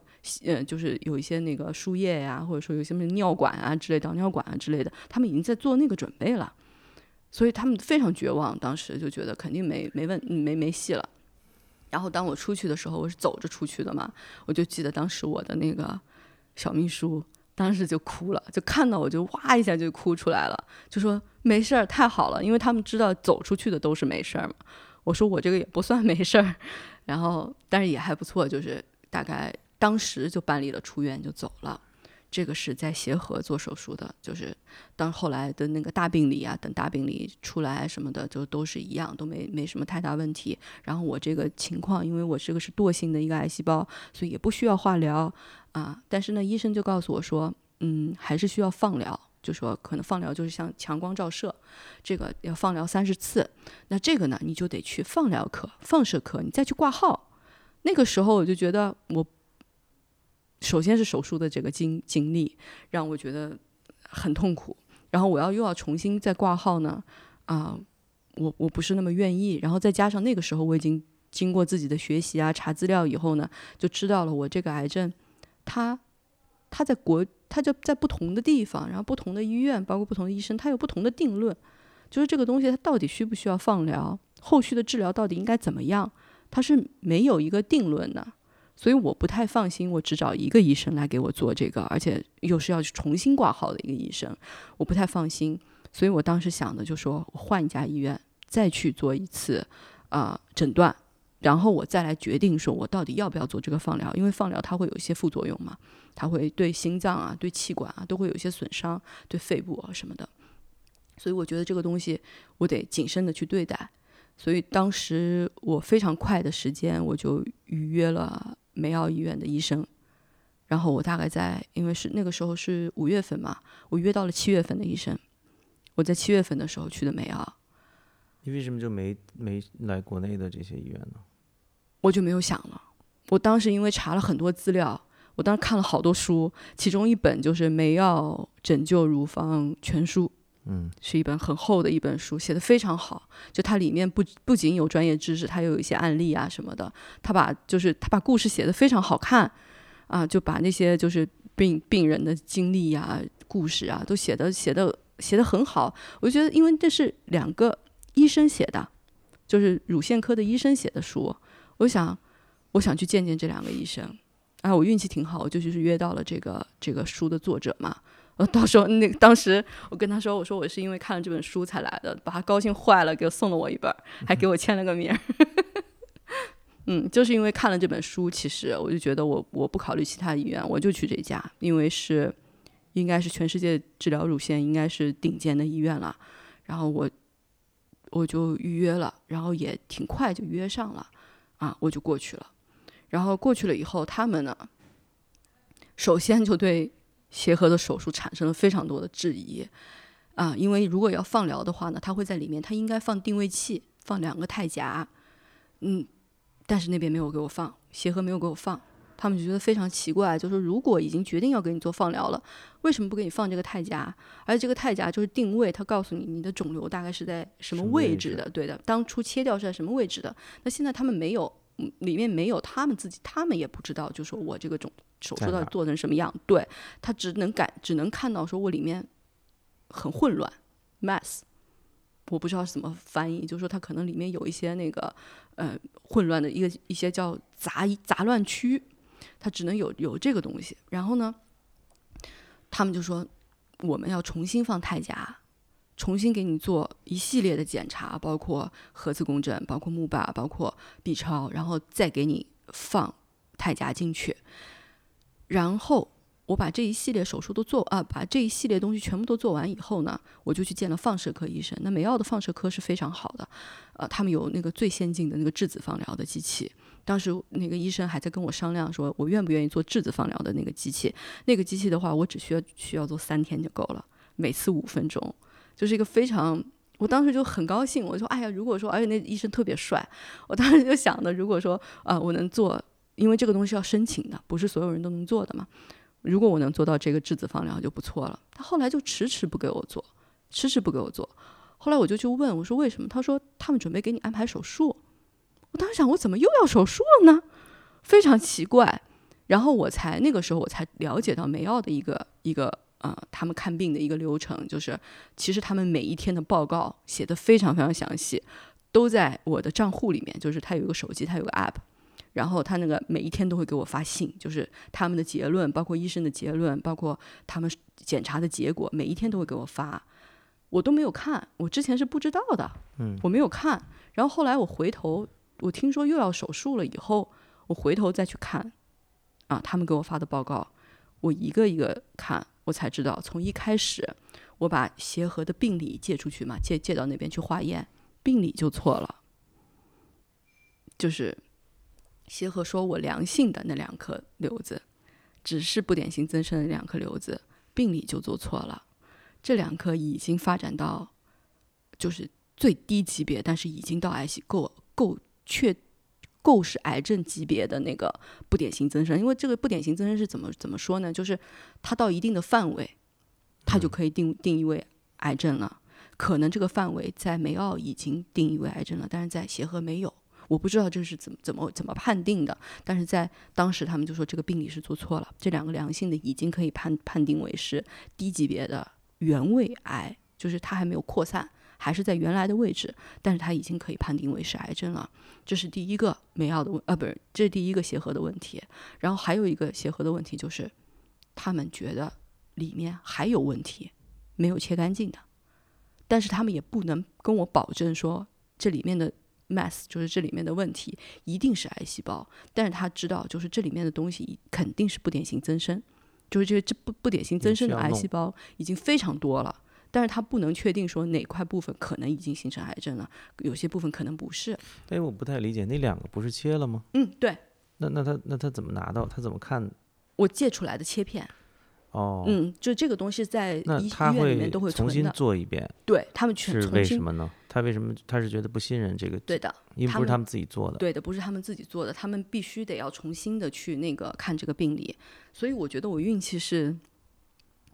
呃，就是有一些那个输液呀，或者说有些什么尿管啊之类导尿管啊之类的，他们已经在做那个准备了。所以他们非常绝望，当时就觉得肯定没没问没没戏了。然后当我出去的时候，我是走着出去的嘛，我就记得当时我的那个小秘书当时就哭了，就看到我就哇一下就哭出来了，就说没事儿，太好了，因为他们知道走出去的都是没事儿嘛。我说我这个也不算没事儿，然后但是也还不错，就是大概当时就办理了出院就走了。这个是在协和做手术的，就是当后来的那个大病理啊，等大病理出来什么的，就都是一样，都没没什么太大问题。然后我这个情况，因为我这个是惰性的一个癌细胞，所以也不需要化疗啊。但是呢，医生就告诉我说，嗯，还是需要放疗，就说可能放疗就是像强光照射，这个要放疗三十次。那这个呢，你就得去放疗科、放射科，你再去挂号。那个时候我就觉得我。首先是手术的这个经经历让我觉得很痛苦，然后我要又要重新再挂号呢，啊，我我不是那么愿意，然后再加上那个时候我已经经过自己的学习啊查资料以后呢，就知道了我这个癌症，它它在国它就在不同的地方，然后不同的医院，包括不同的医生，它有不同的定论，就是这个东西它到底需不需要放疗，后续的治疗到底应该怎么样，它是没有一个定论的。所以我不太放心，我只找一个医生来给我做这个，而且又是要去重新挂号的一个医生，我不太放心。所以我当时想的就说，我换一家医院再去做一次啊诊断，然后我再来决定说我到底要不要做这个放疗，因为放疗它会有一些副作用嘛，它会对心脏啊、对气管啊都会有一些损伤，对肺部啊什么的。所以我觉得这个东西我得谨慎的去对待。所以当时我非常快的时间我就预约了。梅奥医院的医生，然后我大概在，因为是那个时候是五月份嘛，我约到了七月份的医生。我在七月份的时候去的梅奥。你为什么就没没来国内的这些医院呢？我就没有想了。我当时因为查了很多资料，我当时看了好多书，其中一本就是《梅药拯救乳房全书》，嗯，是一本很厚的一本书，写的非常好。就它里面不不仅有专业知识，它又有一些案例啊什么的。他把就是他把故事写的非常好看，啊，就把那些就是病病人的经历呀、故事啊，都写的写的写的很好。我就觉得，因为这是两个医生写的，就是乳腺科的医生写的书，我想我想去见见这两个医生。哎，我运气挺好，我就就是约到了这个这个书的作者嘛。呃，到时候那当时我跟他说，我说我是因为看了这本书才来的，把他高兴坏了，给我送了我一本，还给我签了个名。嗯，就是因为看了这本书，其实我就觉得我我不考虑其他医院，我就去这家，因为是应该是全世界治疗乳腺应该是顶尖的医院了。然后我我就预约了，然后也挺快就约上了，啊，我就过去了。然后过去了以后，他们呢，首先就对协和的手术产生了非常多的质疑，啊，因为如果要放疗的话呢，他会在里面，他应该放定位器，放两个钛夹，嗯，但是那边没有给我放，协和没有给我放，他们就觉得非常奇怪，就说如果已经决定要给你做放疗了，为什么不给你放这个钛夹？而且这个钛夹就是定位，它告诉你你的肿瘤大概是在什么位置的，对的，当初切掉是在什么位置的。那现在他们没有，嗯里面没有，他们自己他们也不知道，就说我这个肿手术到底做成什么样，对他只能感只能看到说我里面很混乱，mess。我不知道是怎么翻译，就是说它可能里面有一些那个呃混乱的一个一些叫杂杂乱区，它只能有有这个东西。然后呢，他们就说我们要重新放钛夹，重新给你做一系列的检查，包括核磁共振，包括钼靶，包括 B 超，然后再给你放钛夹进去。然后我把这一系列手术都做啊，把这一系列东西全部都做完以后呢，我就去见了放射科医生。那美奥的放射科是非常好的，呃，他们有那个最先进的那个质子放疗的机器。当时那个医生还在跟我商量说，我愿不愿意做质子放疗的那个机器。那个机器的话，我只需要需要做三天就够了，每次五分钟，就是一个非常。我当时就很高兴，我说：“哎呀，如果说，而且那医生特别帅，我当时就想的，如果说啊、我能做，因为这个东西要申请的，不是所有人都能做的嘛。如果我能做到这个质子放疗就不错了。他后来就迟迟不给我做，迟迟不给我做。后来我就去问我说为什么？他说他们准备给你安排手术。我当时想，我怎么又要手术了呢？非常奇怪。然后我才那个时候我才了解到梅奥的一个一个呃，他们看病的一个流程，就是其实他们每一天的报告写的非常非常详细，都在我的账户里面。就是他有一个手机，他有个 app，然后他那个每一天都会给我发信，就是他们的结论，包括医生的结论，包括他们检查的结果，每一天都会给我发。我都没有看，我之前是不知道的，嗯，我没有看。然后后来我回头，我听说又要手术了以后，我回头再去看，啊，他们给我发的报告，我一个一个看，我才知道，从一开始我把协和的病理借出去嘛，借借到那边去化验，病理就错了，就是协和说我良性的那两颗瘤子，只是不典型增生的两颗瘤子，病理就做错了，这两颗已经发展到就是最低级别，但是已经到癌细够够确够是癌症级别的那个不典型增生，因为这个不典型增生是怎么怎么说呢？就是它到一定的范围，它就可以定定义为癌症了。可能这个范围在梅奥已经定义为癌症了，但是在协和没有。我不知道这是怎么怎么怎么判定的，但是在当时他们就说这个病理是做错了，这两个良性的已经可以判判定为是低级别的原位癌，就是它还没有扩散，还是在原来的位置，但是它已经可以判定为是癌症了。这是第一个梅奥的问，呃，不是，这是第一个协和的问题。然后还有一个协和的问题就是，他们觉得里面还有问题，没有切干净的，但是他们也不能跟我保证说这里面的 mass 就是这里面的问题一定是癌细胞，但是他知道就是这里面的东西肯定是不典型增生，就是这个这不不典型增生的癌细胞已经非常多了。但是他不能确定说哪块部分可能已经形成癌症了，有些部分可能不是。哎，我不太理解，那两个不是切了吗？嗯，对那那他那他怎么拿到？他怎么看？我借出来的切片，哦，嗯，就这个东西在医医院里面都会重新。做一遍，对他们全是为什么呢？他为什么他是觉得不信任这个？对的，因为不是他们自己做的。对的，不是他们自己做的，他们必须得要重新的去那个看这个病理。所以我觉得我运气是。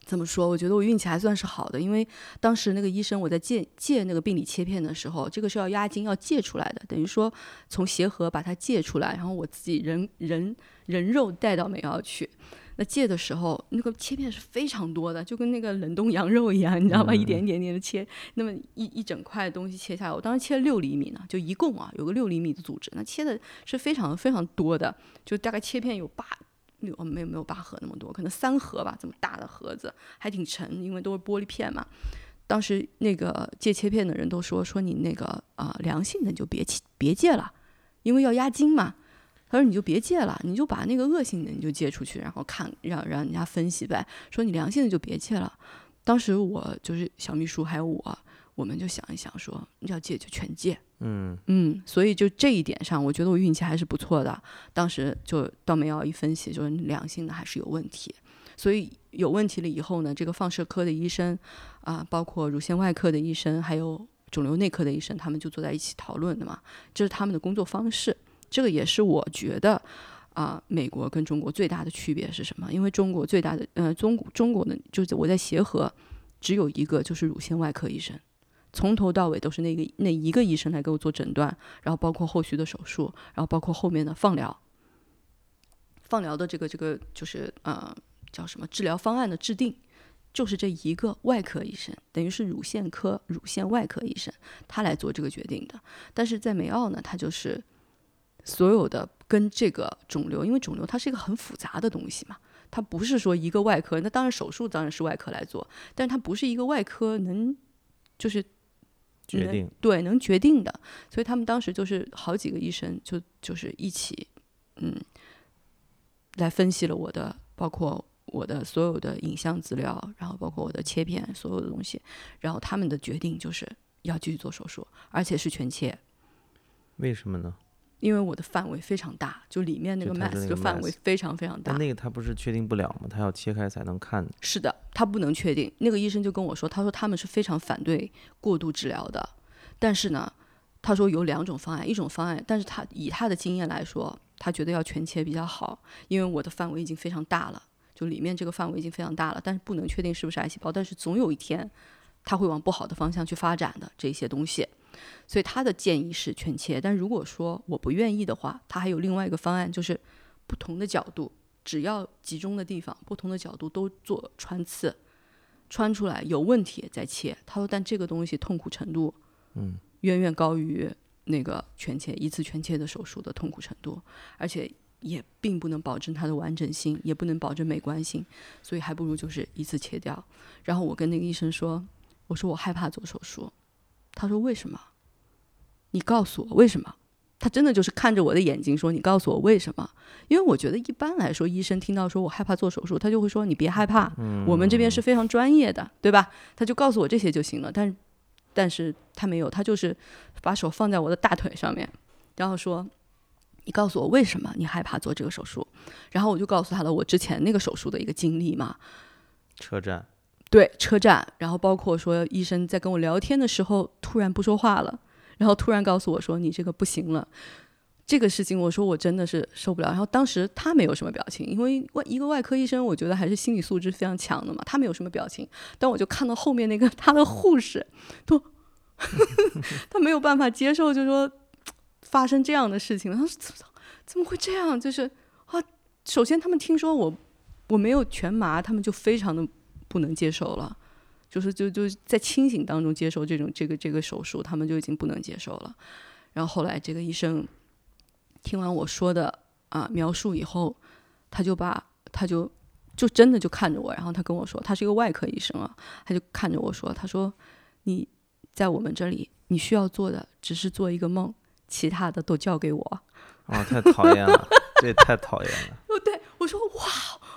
怎么说？我觉得我运气还算是好的，因为当时那个医生我在借借那个病理切片的时候，这个是要押金要借出来的，等于说从协和把它借出来，然后我自己人人人肉带到美澳去。那借的时候，那个切片是非常多的，就跟那个冷冻羊肉一样，你知道吗？一点一点点的切，那么一一整块东西切下来，我当时切了六厘米呢，就一共啊有个六厘米的组织，那切的是非常非常多的，就大概切片有八。六没有没有八盒那么多，可能三盒吧，这么大的盒子还挺沉，因为都是玻璃片嘛。当时那个借切片的人都说说你那个啊良性的你就别别借了，因为要押金嘛。他说你就别借了，你就把那个恶性的你就借出去，然后看让让人家分析呗。说你良性的就别借了。当时我就是小秘书还有我。我们就想一想，说要戒就全戒，嗯嗯，所以就这一点上，我觉得我运气还是不错的。当时就到美奥一分析，就是良性的还是有问题，所以有问题了以后呢，这个放射科的医生啊，包括乳腺外科的医生，还有肿瘤内科的医生，他们就坐在一起讨论的嘛，这是他们的工作方式。这个也是我觉得啊，美国跟中国最大的区别是什么？因为中国最大的呃，中中国的就是我在协和只有一个，就是乳腺外科医生。从头到尾都是那个那一个医生来给我做诊断，然后包括后续的手术，然后包括后面的放疗。放疗的这个这个就是呃叫什么治疗方案的制定，就是这一个外科医生，等于是乳腺科乳腺外科医生他来做这个决定的。但是在美奥呢，他就是所有的跟这个肿瘤，因为肿瘤它是一个很复杂的东西嘛，它不是说一个外科，那当然手术当然是外科来做，但是它不是一个外科能就是。决定对能决定的，所以他们当时就是好几个医生就就是一起，嗯，来分析了我的，包括我的所有的影像资料，然后包括我的切片所有的东西，然后他们的决定就是要继续做手术，而且是全切。为什么呢？因为我的范围非常大，就里面那个 mass 的范围非常非常大。那个他不是确定不了吗？他要切开才能看。是的，他不能确定。那个医生就跟我说，他说他们是非常反对过度治疗的，但是呢，他说有两种方案，一种方案，但是他以他的经验来说，他觉得要全切比较好，因为我的范围已经非常大了，就里面这个范围已经非常大了，但是不能确定是不是癌细胞，但是总有一天，他会往不好的方向去发展的这些东西。所以他的建议是全切，但如果说我不愿意的话，他还有另外一个方案，就是不同的角度，只要集中的地方，不同的角度都做穿刺，穿出来有问题再切。他说，但这个东西痛苦程度，嗯，远远高于那个全切一次全切的手术的痛苦程度，而且也并不能保证它的完整性，也不能保证美观性，所以还不如就是一次切掉。然后我跟那个医生说，我说我害怕做手术。他说：“为什么？你告诉我为什么？”他真的就是看着我的眼睛说：“你告诉我为什么？”因为我觉得一般来说，医生听到说我害怕做手术，他就会说：“你别害怕，我们这边是非常专业的，对吧？”他就告诉我这些就行了。但，但是他没有，他就是把手放在我的大腿上面，然后说：“你告诉我为什么你害怕做这个手术？”然后我就告诉他了我之前那个手术的一个经历嘛。车站。对车站，然后包括说医生在跟我聊天的时候突然不说话了，然后突然告诉我说你这个不行了，这个事情我说我真的是受不了。然后当时他没有什么表情，因为外一个外科医生，我觉得还是心理素质非常强的嘛，他没有什么表情。但我就看到后面那个他的护士都，他没有办法接受，就说发生这样的事情，他说怎么怎么会这样？就是啊，首先他们听说我我没有全麻，他们就非常的。不能接受了，就是就就在清醒当中接受这种这个这个手术，他们就已经不能接受了。然后后来这个医生听完我说的啊描述以后，他就把他就就真的就看着我，然后他跟我说，他是一个外科医生啊，他就看着我说，他说你在我们这里，你需要做的只是做一个梦，其他的都交给我。啊，太讨厌了，这也太讨厌了。哦，对我说哇，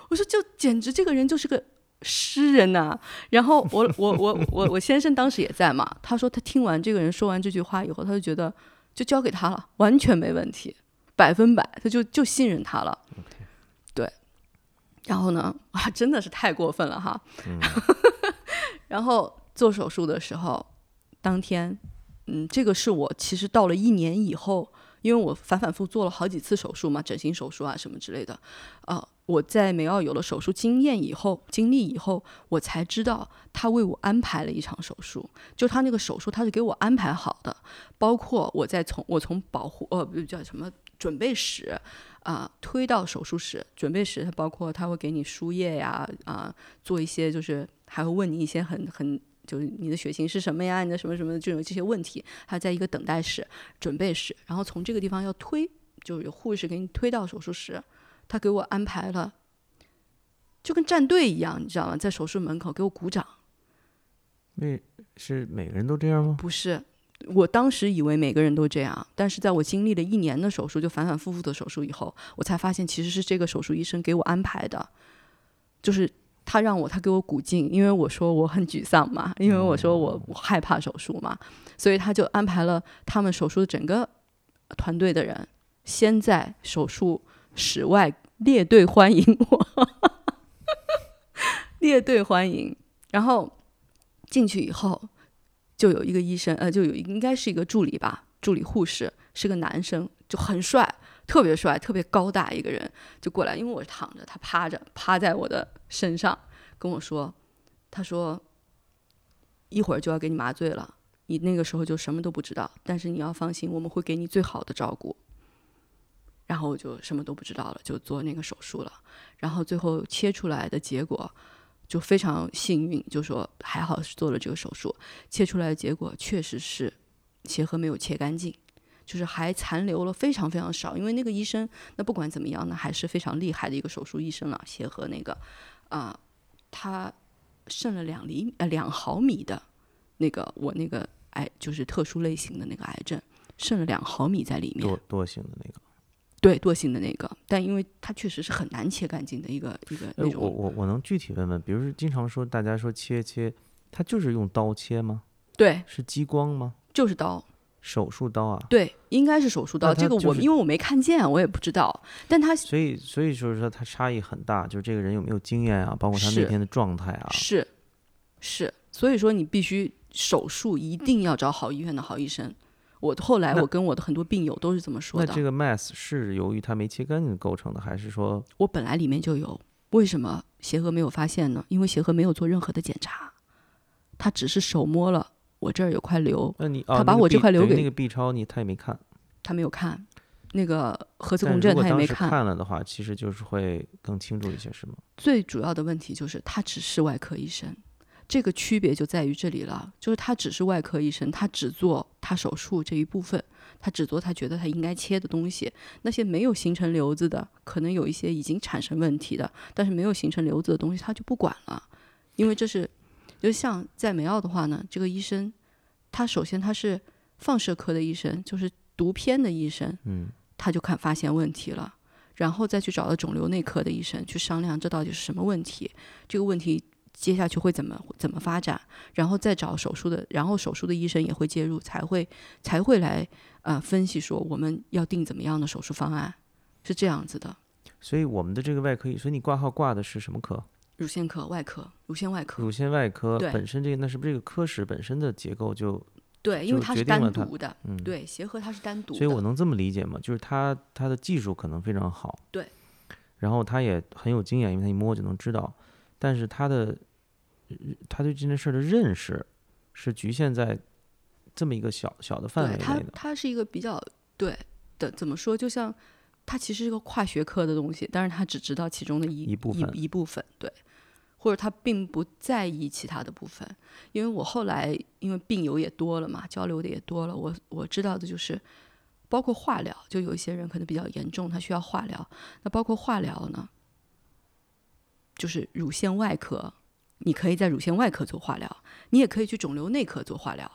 我说就简直这个人就是个。诗人呐，然后我我我我我先生当时也在嘛，他说他听完这个人说完这句话以后，他就觉得就交给他了，完全没问题，百分百，他就就信任他了。对，然后呢，啊，真的是太过分了哈。然后做手术的时候，当天嗯，这个是我其实到了一年以后，因为我反反复做了好几次手术嘛，整形手术啊什么之类的，啊，我在美奥有了手术经验以后、经历以后，我才知道他为我安排了一场手术，就他那个手术他是给我安排好的，包括我在从我从保护呃不叫什么准备室啊、推到手术室，准备室它包括他会给你输液呀啊、做一些就是还会问你一些很很。就是你的血型是什么呀？你的什么什么这种这些问题，还在一个等待室、准备室，然后从这个地方要推，就有护士给你推到手术室。他给我安排了，就跟站队一样，你知道吗？在手术门口给我鼓掌。那是每个人都这样吗？不是，我当时以为每个人都这样，但是在我经历了一年的手术，就反反复复的手术以后，我才发现其实是这个手术医生给我安排的，就是他让我他给我鼓劲，因为我说我很沮丧嘛，因为我说我我害怕手术嘛，所以他就安排了他们手术的整个团队的人先在手术室外列队欢迎我，列队欢迎，然后进去以后。就有一个医生，呃，就有应该是一个助理吧，助理护士是个男生，就很帅，特别帅，特别高大一个人，就过来，因为我是躺着，他趴着，趴在我的身上跟我说，他说一会儿就要给你麻醉了，你那个时候就什么都不知道，但是你要放心，我们会给你最好的照顾。然后我就什么都不知道了，就做那个手术了，然后最后切出来的结果。就非常幸运，就说还好是做了这个手术，切出来的结果确实是协和没有切干净，就是还残留了非常非常少。因为那个医生，那不管怎么样呢，还是非常厉害的一个手术医生了。协和那个啊，他剩了两厘呃两毫米的那个我那个癌就是特殊类型的那个癌症，剩了两毫米在里面。惰惰性的那个。对惰性的那个，但因为它确实是很难切干净的一个一个那种。我我我能具体问问，比如说经常说大家说切切，它就是用刀切吗？对，是激光吗？就是刀，手术刀啊？对，应该是手术刀。这个我因为我没看见，我也不知道。但他所以所以就是说他差异很大，就是这个人有没有经验啊，包括他那天的状态啊。是是，所以说你必须手术一定要找好医院的好医生。我后来我跟我的很多病友都是这么说的。那这个 mass 是由于它没切干净构成的，还是说？我本来里面就有，为什么协和没有发现呢？因为协和没有做任何的检查，他只是手摸了我这儿有块瘤。那你他把我这块瘤给那个 B 超，你他也没看。他没有看，那个核磁共振他也没看。看了的话，其实就是会更清楚一些，是吗？最主要的问题就是他只是外科医生。这个区别就在于这里了，就是他只是外科医生，他只做他手术这一部分，他只做他觉得他应该切的东西。那些没有形成瘤子的，可能有一些已经产生问题的，但是没有形成瘤子的东西，他就不管了，因为这是，就像在梅奥的话呢，这个医生，他首先他是放射科的医生，就是读片的医生，嗯，他就看发现问题了，然后再去找了肿瘤内科的医生去商量这到底是什么问题，这个问题。接下去会怎么怎么发展，然后再找手术的，然后手术的医生也会介入，才会才会来呃分析说我们要定怎么样的手术方案，是这样子的。所以我们的这个外科医，所以你挂号挂的是什么科？乳腺科、外科、乳腺外科。乳腺外科本身这个，那是不是这个科室本身的结构就对？因为它是单独的，嗯，对，协和它是单独。所以我能这么理解吗？就是它它的技术可能非常好，对，然后他也很有经验，因为他一摸就能知道，但是他的。他对这件事的认识是局限在这么一个小小的范围内的。他他是一个比较对的，怎么说？就像他其实是个跨学科的东西，但是他只知道其中的一一部分一部分，对，或者他并不在意其他的部分。因为我后来因为病友也多了嘛，交流的也多了，我我知道的就是包括化疗，就有一些人可能比较严重，他需要化疗。那包括化疗呢，就是乳腺外科。你可以在乳腺外科做化疗，你也可以去肿瘤内科做化疗，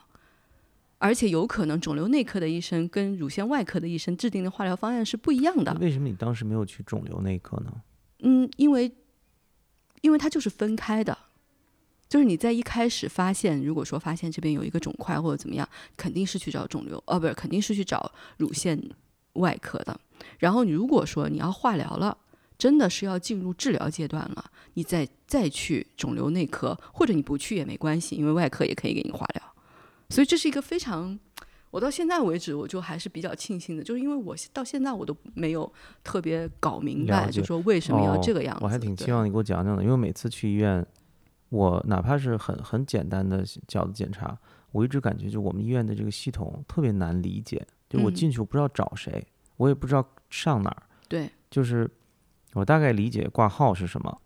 而且有可能肿瘤内科的医生跟乳腺外科的医生制定的化疗方案是不一样的。为什么你当时没有去肿瘤内科呢？嗯，因为，因为它就是分开的，就是你在一开始发现，如果说发现这边有一个肿块或者怎么样，肯定是去找肿瘤，哦，不是，肯定是去找乳腺外科的。然后你如果说你要化疗了。真的是要进入治疗阶段了，你再再去肿瘤内科，或者你不去也没关系，因为外科也可以给你化疗。所以这是一个非常我到现在为止，我就还是比较庆幸的，就是因为我到现在我都没有特别搞明白，就说为什么要哦这个样子。我还挺对期望你给我讲讲的，因为每次去医院，我哪怕是很很简单的脚的检查，我一直感觉就我们医院的这个系统特别难理解，就我嗯。进去我不知道找谁，我也不知道上哪儿，对。就是我大概理解挂号是什么，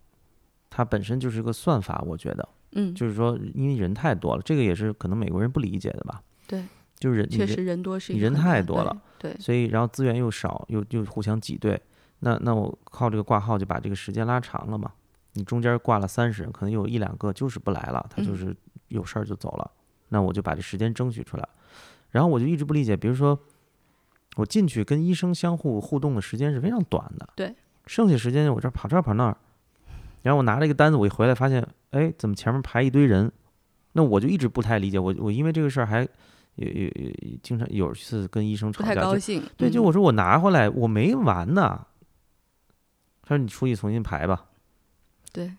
它本身就是个算法，我觉得嗯，就是说因为人太多了，这个也是可能美国人不理解的吧，对，就是人确实人多是人太多了，对所以然后资源又少，又又互相挤兑，那那我靠这个挂号就把这个时间拉长了嘛。你中间挂了三十人，可能有一两个就是不来了，他就嗯是有事儿就走了，那我就把这时间争取出来。然后我就一直不理解，比如说我进去跟医生相互互动的时间是非常短的，对，剩下时间我这儿跑这儿跑那儿，然后我拿了一个单子，我一回来发现，哎，怎么前面排一堆人？那我就一直不太理解，我我因为这个事儿还有有有经常有一次跟医生不太吵架，就高兴。对，就嗯我说我拿回来我没完呢。他说你出去重新排吧。对，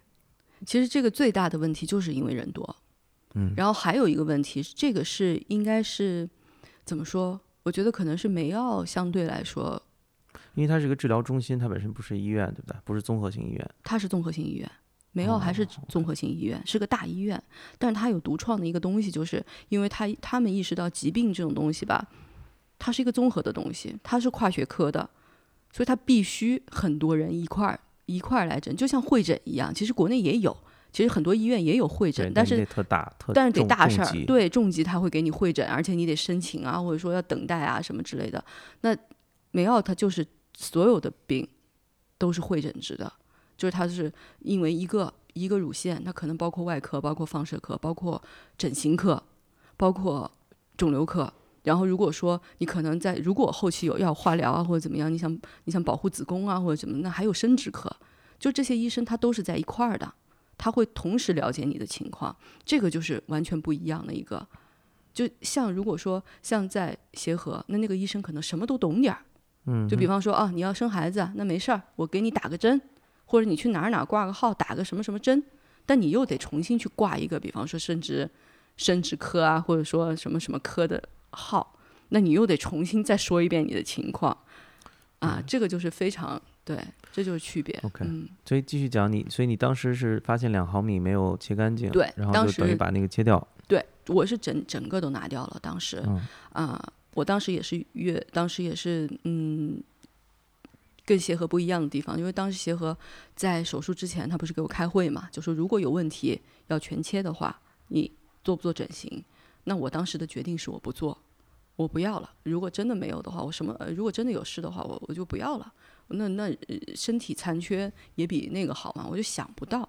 其实这个最大的问题就是因为人多，嗯，然后还有一个问题，这个是应该是怎么说？我觉得可能是梅奥相对来说，因为它是一个治疗中心，它本身不是医院，对不对？不是综合性医院。它是综合性医院，梅奥还是哦综合性医院，是个大医院，但是它有独创的一个东西，就是因为它他们意识到疾病这种东西吧，它是一个综合的东西，它是跨学科的，所以它必须很多人一块儿一块儿来诊，就像会诊一样。其实国内也有，其实很多医院也有会诊，但是特大特，但是得大事儿，对重疾他会给你会诊，而且你得申请啊，或者说要等待啊什么之类的。那梅奥它就是所有的病都是会诊制的，就是它是因为一个一个乳腺，它可能包括外科、包括放射科、包括整形科、包括肿瘤科。然后如果说你可能在如果后期有要化疗啊或者怎么样，你想你想保护子宫啊或者怎么，那还有生殖科，就这些医生他都是在一块儿的，他会同时了解你的情况。这个就是完全不一样的一个。就像如果说像在协和，那那个医生可能什么都懂点儿，嗯，就比方说啊，你要生孩子啊，那没事儿，我给你打个针，或者你去哪儿哪儿挂个号，打个什么什么针，但你又得重新去挂一个，比方说生殖生殖科啊，或者说什么什么科的号，那你又得重新再说一遍你的情况啊，这个就是非常对，这就是区别。OK 嗯，所以继续讲你，所以你当时是发现两毫米没有切干净，对然后就等于把那个切掉，对，我是整整个都拿掉了，当时。嗯啊，我当时也是越，当时也是嗯，跟协和不一样的地方，因为当时协和在手术之前，他不是给我开会嘛，就说如果有问题要全切的话，你做不做整形？那我当时的决定是我不做，我不要了。如果真的没有的话，我什么？呃如果真的有事的话，我我就不要了。那那、身体残缺也比那个好嘛，我就想不到。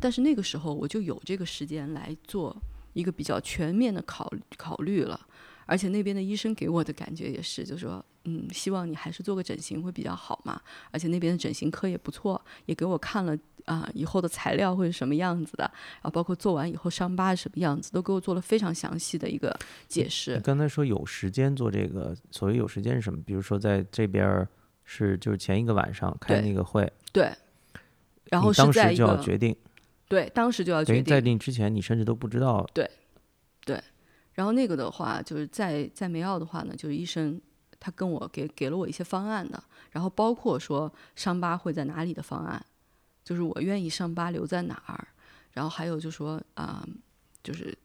但是那个时候我就有这个时间来做一个比较全面的考考虑了。而且那边的医生给我的感觉也是，就说，嗯，希望你还是做个整形会比较好嘛。而且那边的整形科也不错，也给我看了啊、以后的材料会是什么样子的，然后包括做完以后伤疤是什么样子，都给我做了非常详细的一个解你释。刚才说有时间做这个，所谓有时间是什么？比如说在这边儿是就是前一个晚上开对那个会，对，然后是当时就要决定，对，当时就要决定在定。之前你甚至都不知道，对，对然后那个的话，就是在在梅奥的话呢，就是医生他跟我给给了我一些方案的，然后包括说伤疤会在哪里的方案，就是我愿意伤疤留在哪儿，然后还有就说啊、就是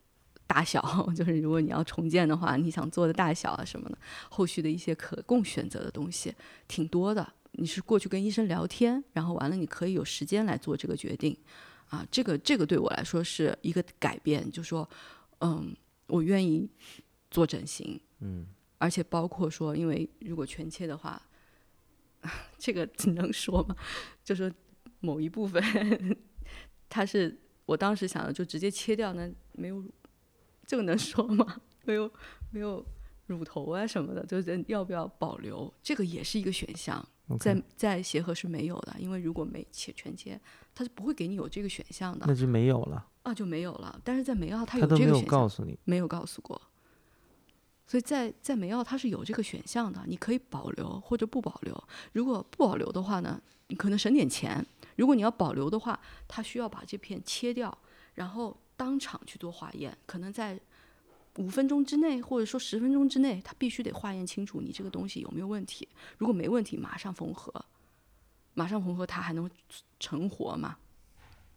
大小，就是如果你要重建的话，你想做的大小啊什么的，后续的一些可供选择的东西挺多的。你是过去跟医生聊天，然后完了你可以有时间来做这个决定，啊，这个这个对我来说是一个改变，就说嗯。我愿意做整形，嗯，而且包括说，因为如果全切的话，这个能说吗？就说某一部分，它是我当时想的，就直接切掉，那没有这个能说吗？没有没有乳头啊什么的，就是要不要保留，这个也是一个选项。在在协和是没有的，因为如果没切全切，他是不会给你有这个选项的那就没有了，啊，就没有了。但是在梅奥它他有有这个选项，告诉你，没有告诉过。所以在在梅奥它是有这个选项的，你可以保留或者不保留。如果不保留的话呢，你可能省点钱；如果你要保留的话，它需要把这片切掉，然后当场去做化验，可能在五分钟之内，或者说十分钟之内，他必须得化验清楚你这个东西有没有问题。如果没问题，马上缝合，马上缝合，它还能成活吗？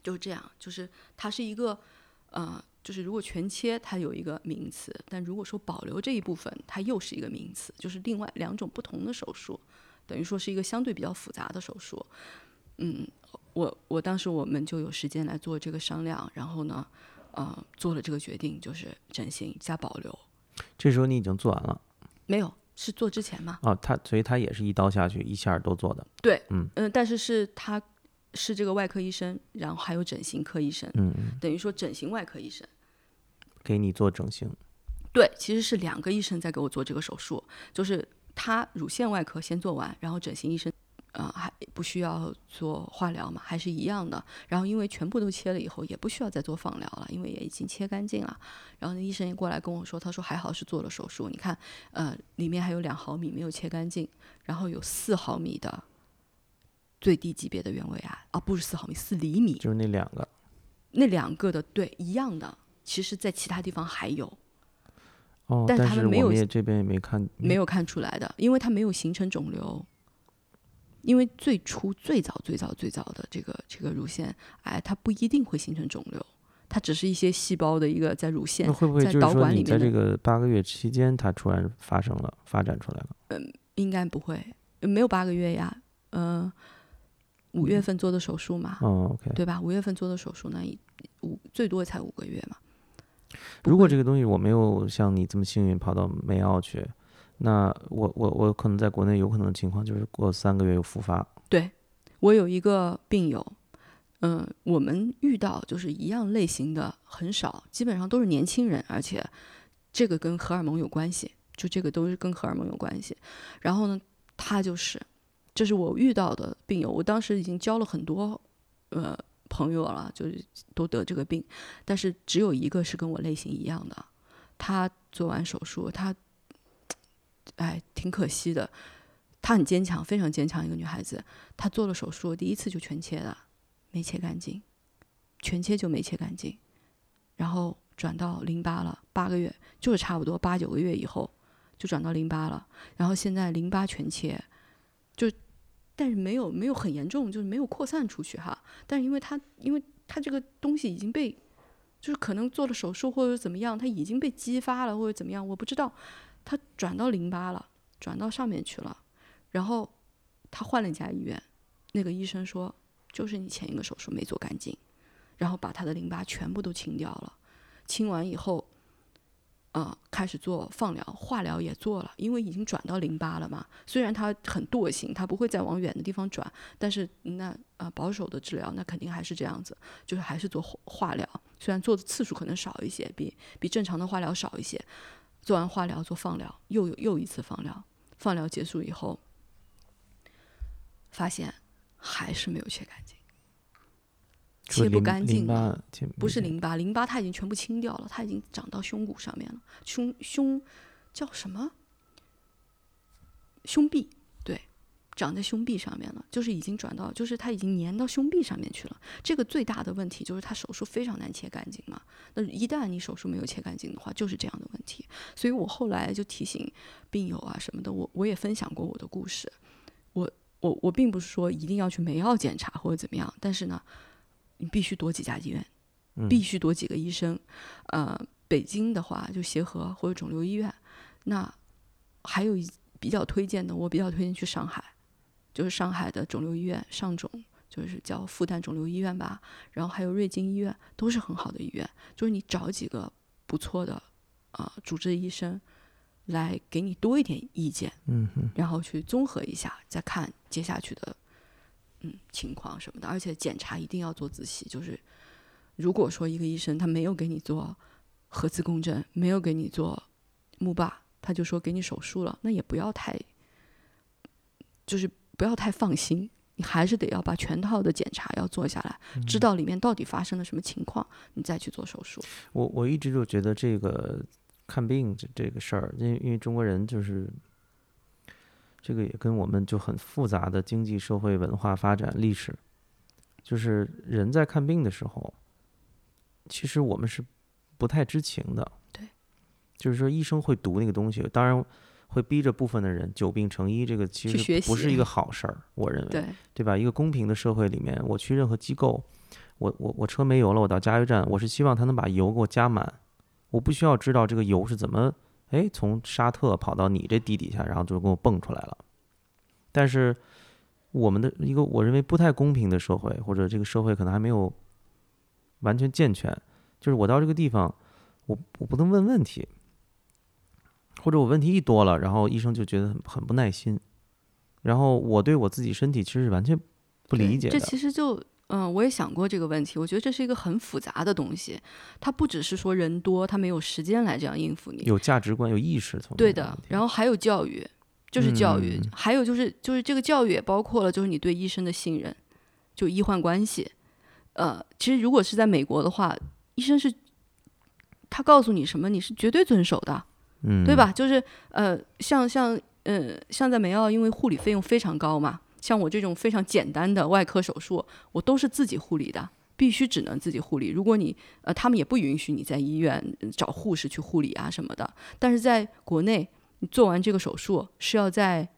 就这样，就是它是一个，呃，就是如果全切，它有一个名词；但如果说保留这一部分，它又是一个名词，就是另外两种不同的手术，等于说是一个相对比较复杂的手术。嗯，我我当时我们就有时间来做这个商量，然后呢。呃，做了这个决定，就是整形加保留。这时候你已经做完了？没有，是做之前吗？哦，他所以他也是一刀下去，一下都做的。对，嗯嗯，但是是他是这个外科医生，然后还有整形科医生，嗯嗯，等于说整形外科医生给你做整形。对，其实是两个医生在给我做这个手术，就是他乳腺外科先做完，然后整形医生。啊，还不需要做化疗嘛，还是一样的。然后因为全部都切了以后，也不需要再做放疗了，因为也已经切干净了。然后那医生也过来跟我说，他说还好是做了手术，你看，呃，里面还有两毫米没有切干净，然后有四毫米的最低级别的原位癌，啊，不是四毫米，四厘米，就是那两个，那两个的对一样的，其实在其他地方还有。哦，但是他们没有，这边也没看，没有看出来的，因为它没有形成肿瘤。因为最初最早最早最早的这个这个乳腺癌，它不一定会形成肿瘤，它只是一些细胞的一个在乳腺在导管里面。在这个八个月期间，它突然发生了，发展出来了。嗯，应该不会，没有八个月呀。嗯，五月份做的手术嘛。对吧？五月份做的手术，呢五最多才五个月嘛。如果这个东西我没有像你这么幸运跑到美奥去。那我我我可能在国内有可能的情况就是过三个月又复发。对，我有一个病友，嗯，我们遇到就是一样类型的很少，基本上都是年轻人，而且这个跟荷尔蒙有关系，就这个都是跟荷尔蒙有关系。然后呢，他就是，这是我遇到的病友，我当时已经交了很多呃朋友了，就是都得这个病，但是只有一个是跟我类型一样的，他做完手术，他。哎，挺可惜的。她很坚强，非常坚强一个女孩子。她做了手术，第一次就全切了，没切干净，全切就没切干净，然后转到淋巴了，八个月，就是差不多八九个月以后就转到淋巴了。然后现在淋巴全切，就但是没有没有很严重，就是没有扩散出去哈。但是因为他因为他这个东西已经被，就是可能做了手术或者怎么样，它已经被激发了或者怎么样，我不知道。他转到淋巴了，转到上面去了，然后他换了一家医院，那个医生说就是你前一个手术没做干净，然后把他的淋巴全部都清掉了，清完以后，呃，开始做放疗、化疗也做了，因为已经转到淋巴了嘛。虽然他很惰性，他不会再往远的地方转，但是那呃保守的治疗那肯定还是这样子，就是还是做化疗，虽然做的次数可能少一些，比比正常的化疗少一些。做完化疗，做放疗，又有又一次放疗。放疗结束以后，发现还是没有切干净，切不干净了。不是淋巴，淋巴它已经全部清掉了，它已经长到胸骨上面了。胸胸叫什么？胸壁。对长在胸壁上面了，就是已经转到，就是它已经粘到胸壁上面去了。这个最大的问题就是它手术非常难切干净嘛。那一旦你手术没有切干净的话，就是这样的问题。所以我后来就提醒病友啊什么的，我我也分享过我的故事。我我我并不是说一定要去梅奥检查或者怎么样，但是呢，你必须多几家医院，必须多几个医生。呃，北京的话就协和或者肿瘤医院，那还有一比较推荐的，我比较推荐去上海。就是上海的肿瘤医院，上肿就是叫复旦肿瘤医院吧，然后还有瑞金医院，都是很好的医院。就是你找几个不错的啊主治医生来给你多一点意见，嗯然后去综合一下，再看接下去的嗯情况什么的。而且检查一定要做仔细，就是如果说一个医生他没有给你做核磁共振，没有给你做钼靶，他就说给你手术了，那也不要太就是。不要太放心，你还是得要把全套的检查要做下来，知道里面到底发生了什么情况，你再去做手术。我我一直就觉得这个看病这这个事儿，因为因为中国人就是这个也跟我们就很复杂的经济社会文化发展历史，就是人在看病的时候，其实我们是不太知情的。对，就是说医生会读那个东西，当然会逼着部分的人久病成医，这个其实不是一个好事儿，我认为，对对吧？一个公平的社会里面，我去任何机构，我我我车没油了，我到加油站，我是希望他能把油给我加满，我不需要知道这个油是怎么，哎，从沙特跑到你这地底下，然后就给我蹦出来了。但是我们的一个我认为不太公平的社会，或者这个社会可能还没有完全健全，就是我到这个地方，我我不能问问题，或者我问题一多了，然后医生就觉得很很不耐心，然后我对我自己身体其实是完全不理解的。其实就嗯，我也想过这个问题。我觉得这是一个很复杂的东西，它不只是说人多，他没有时间来这样应付你。有价值观、有意识从对的，然后还有教育，就是教育，嗯还有就是就是这个教育也包括了就是你对医生的信任，就医患关系。呃，其实如果是在美国的话，医生是他告诉你什么，你是绝对遵守的。嗯，对？吧？就是呃，像像呃，像在美奥，因为护理费用非常高嘛，像我这种非常简单的外科手术，我都是自己护理的，必须只能自己护理。如果你呃，他们也不允许你在医院找护士去护理啊什么的。但是在国内，你做完这个手术是要在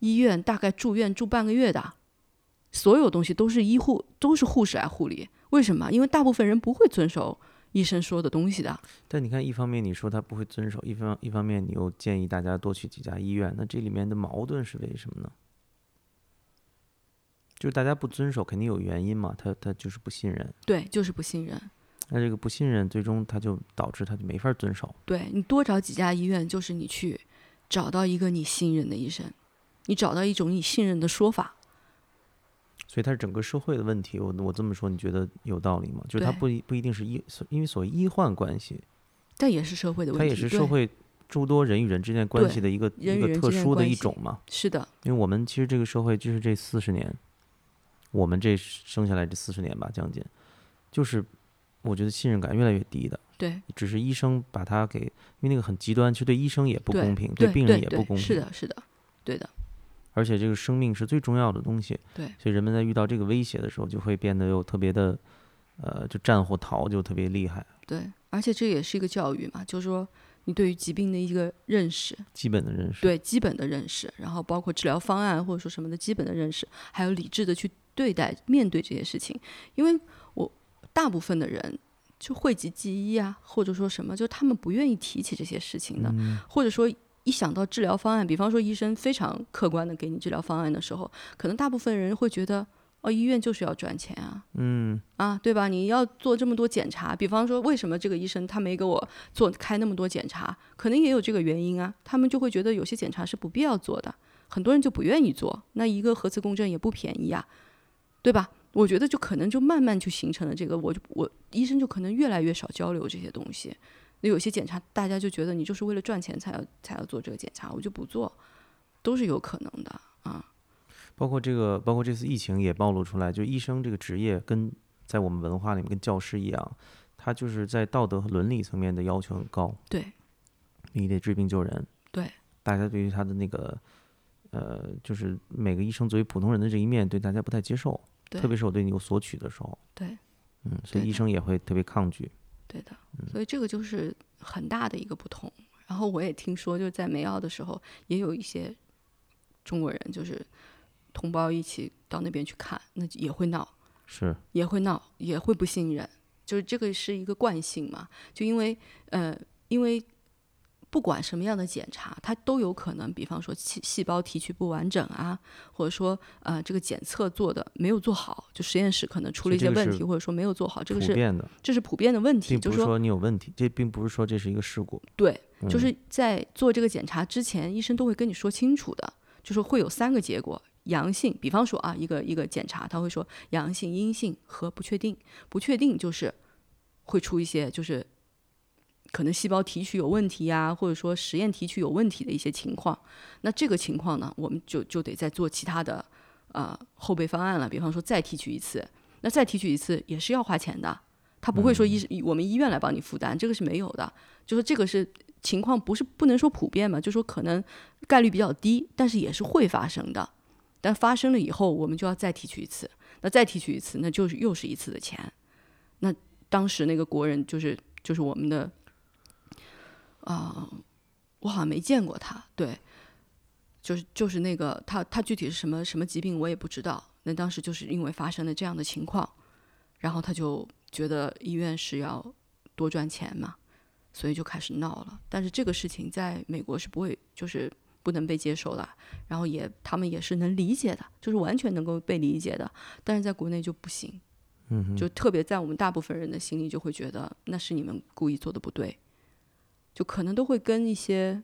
医院大概住院住半个月的，所有东西都是医护都是护士来护理。为什么？因为大部分人不会遵守医生说的东西的。但你看，一方面你说他不会遵守，一方一方面你又建议大家多去几家医院，那这里面的矛盾是为什么呢？就是大家不遵守，肯定有原因嘛，他他就是不信任，对，就是不信任。那这个不信任最终他就导致他就没法遵守。对你多找几家医院，就是你去找到一个你信任的医生，你找到一种你信任的说法。所以它是整个社会的问题。我我这么说，你觉得有道理吗？就是它不一不一定是医，因为所谓医患关系，但也是社会的问题，它也是社会诸多人与人之间关系的一个一个特殊的一种嘛。是的，因为我们其实这个社会就是这四十年，我们这生下来这四十年吧，将近，就是我觉得信任感越来越低的。对只是医生把他给，因为那个很极端，其实对医生也不公平，对病人也不公平。是的，是的，对的，而且这个生命是最重要的东西，对所以人们在遇到这个威胁的时候，就会变得又特别的，呃，就战或逃就特别厉害。对，而且这也是一个教育嘛，就是说你对于疾病的一个认识，基本的认识。对基本的认识，然后包括治疗方案或者说什么的基本的认识，还有理智的去对待面对这些事情。因为我大部分的人就讳疾忌医啊，或者说什么，就他们不愿意提起这些事情的，嗯或者说一想到治疗方案，比方说医生非常客观的给你治疗方案的时候，可能大部分人会觉得，哦，医院就是要赚钱啊，嗯，啊，对吧？你要做这么多检查，比方说为什么这个医生他没给我做开那么多检查，可能也有这个原因啊。他们就会觉得有些检查是不必要做的，很多人就不愿意做。那一个核磁共振也不便宜啊，对吧？我觉得就可能就慢慢就形成了这个，我就我医生就可能越来越少交流这些东西。那有些检查大家就觉得你就是为了赚钱才要才要做这个检查，我就不做，都是有可能的啊。包括这个，包括这次疫情也暴露出来，就医生这个职业跟在我们文化里面跟教师一样，他就是在道德和伦理层面的要求很高。对你得治病救人。对，大家对于他的那个，呃，就是每个医生作为普通人的这一面，对大家不太接受，特别是我对你有索取的时候，对嗯，所以医生也会特别抗拒。对的，嗯所以这个就是很大的一个不同。然后我也听说，就是在梅奥的时候，也有一些中国人就是同胞一起到那边去看，那也会闹，是，也会闹，也会不信任，就是这个是一个惯性嘛。就因为呃，因为不管什么样的检查，它都有可能，比方说细细胞提取不完整啊，或者说呃这个检测做的没有做好，就实验室可能出了一些问题，或者说没有做好，这个是普遍的，这是普遍的问题，就是说并不是说你有问题，这并不是说这是一个事故，对，就嗯是在做这个检查之前，医生都会跟你说清楚的，就是会有三个结果：阳性，比方说啊，一个一个检查，他会说阳性、阴性和不确定。不确定就是会出一些就是可能细胞提取有问题呀、或者说实验提取有问题的一些情况。那这个情况呢，我们就就得再做其他的呃后备方案了，比方说再提取一次，那再提取一次也是要花钱的。他不会说医、我们医院来帮你负担，这个是没有的。就说这个是情况不是不能说普遍嘛，就说可能概率比较低，但是也是会发生的。但发生了以后，我们就要再提取一次，那再提取一次，那就是又是一次的钱。那当时那个国人就是就是我们的啊、我好像没见过他，对，就是就是那个他他具体是什么什么疾病我也不知道。那当时就是因为发生了这样的情况，然后他就觉得医院是要多赚钱嘛，所以就开始闹了。但是这个事情在美国是不会，就是不能被接受的，然后也他们也是能理解的，就是完全能够被理解的。但是在国内就不行，嗯，就特别在我们大部分人的心里就会觉得那是你们故意做的不对，就可能都会跟一些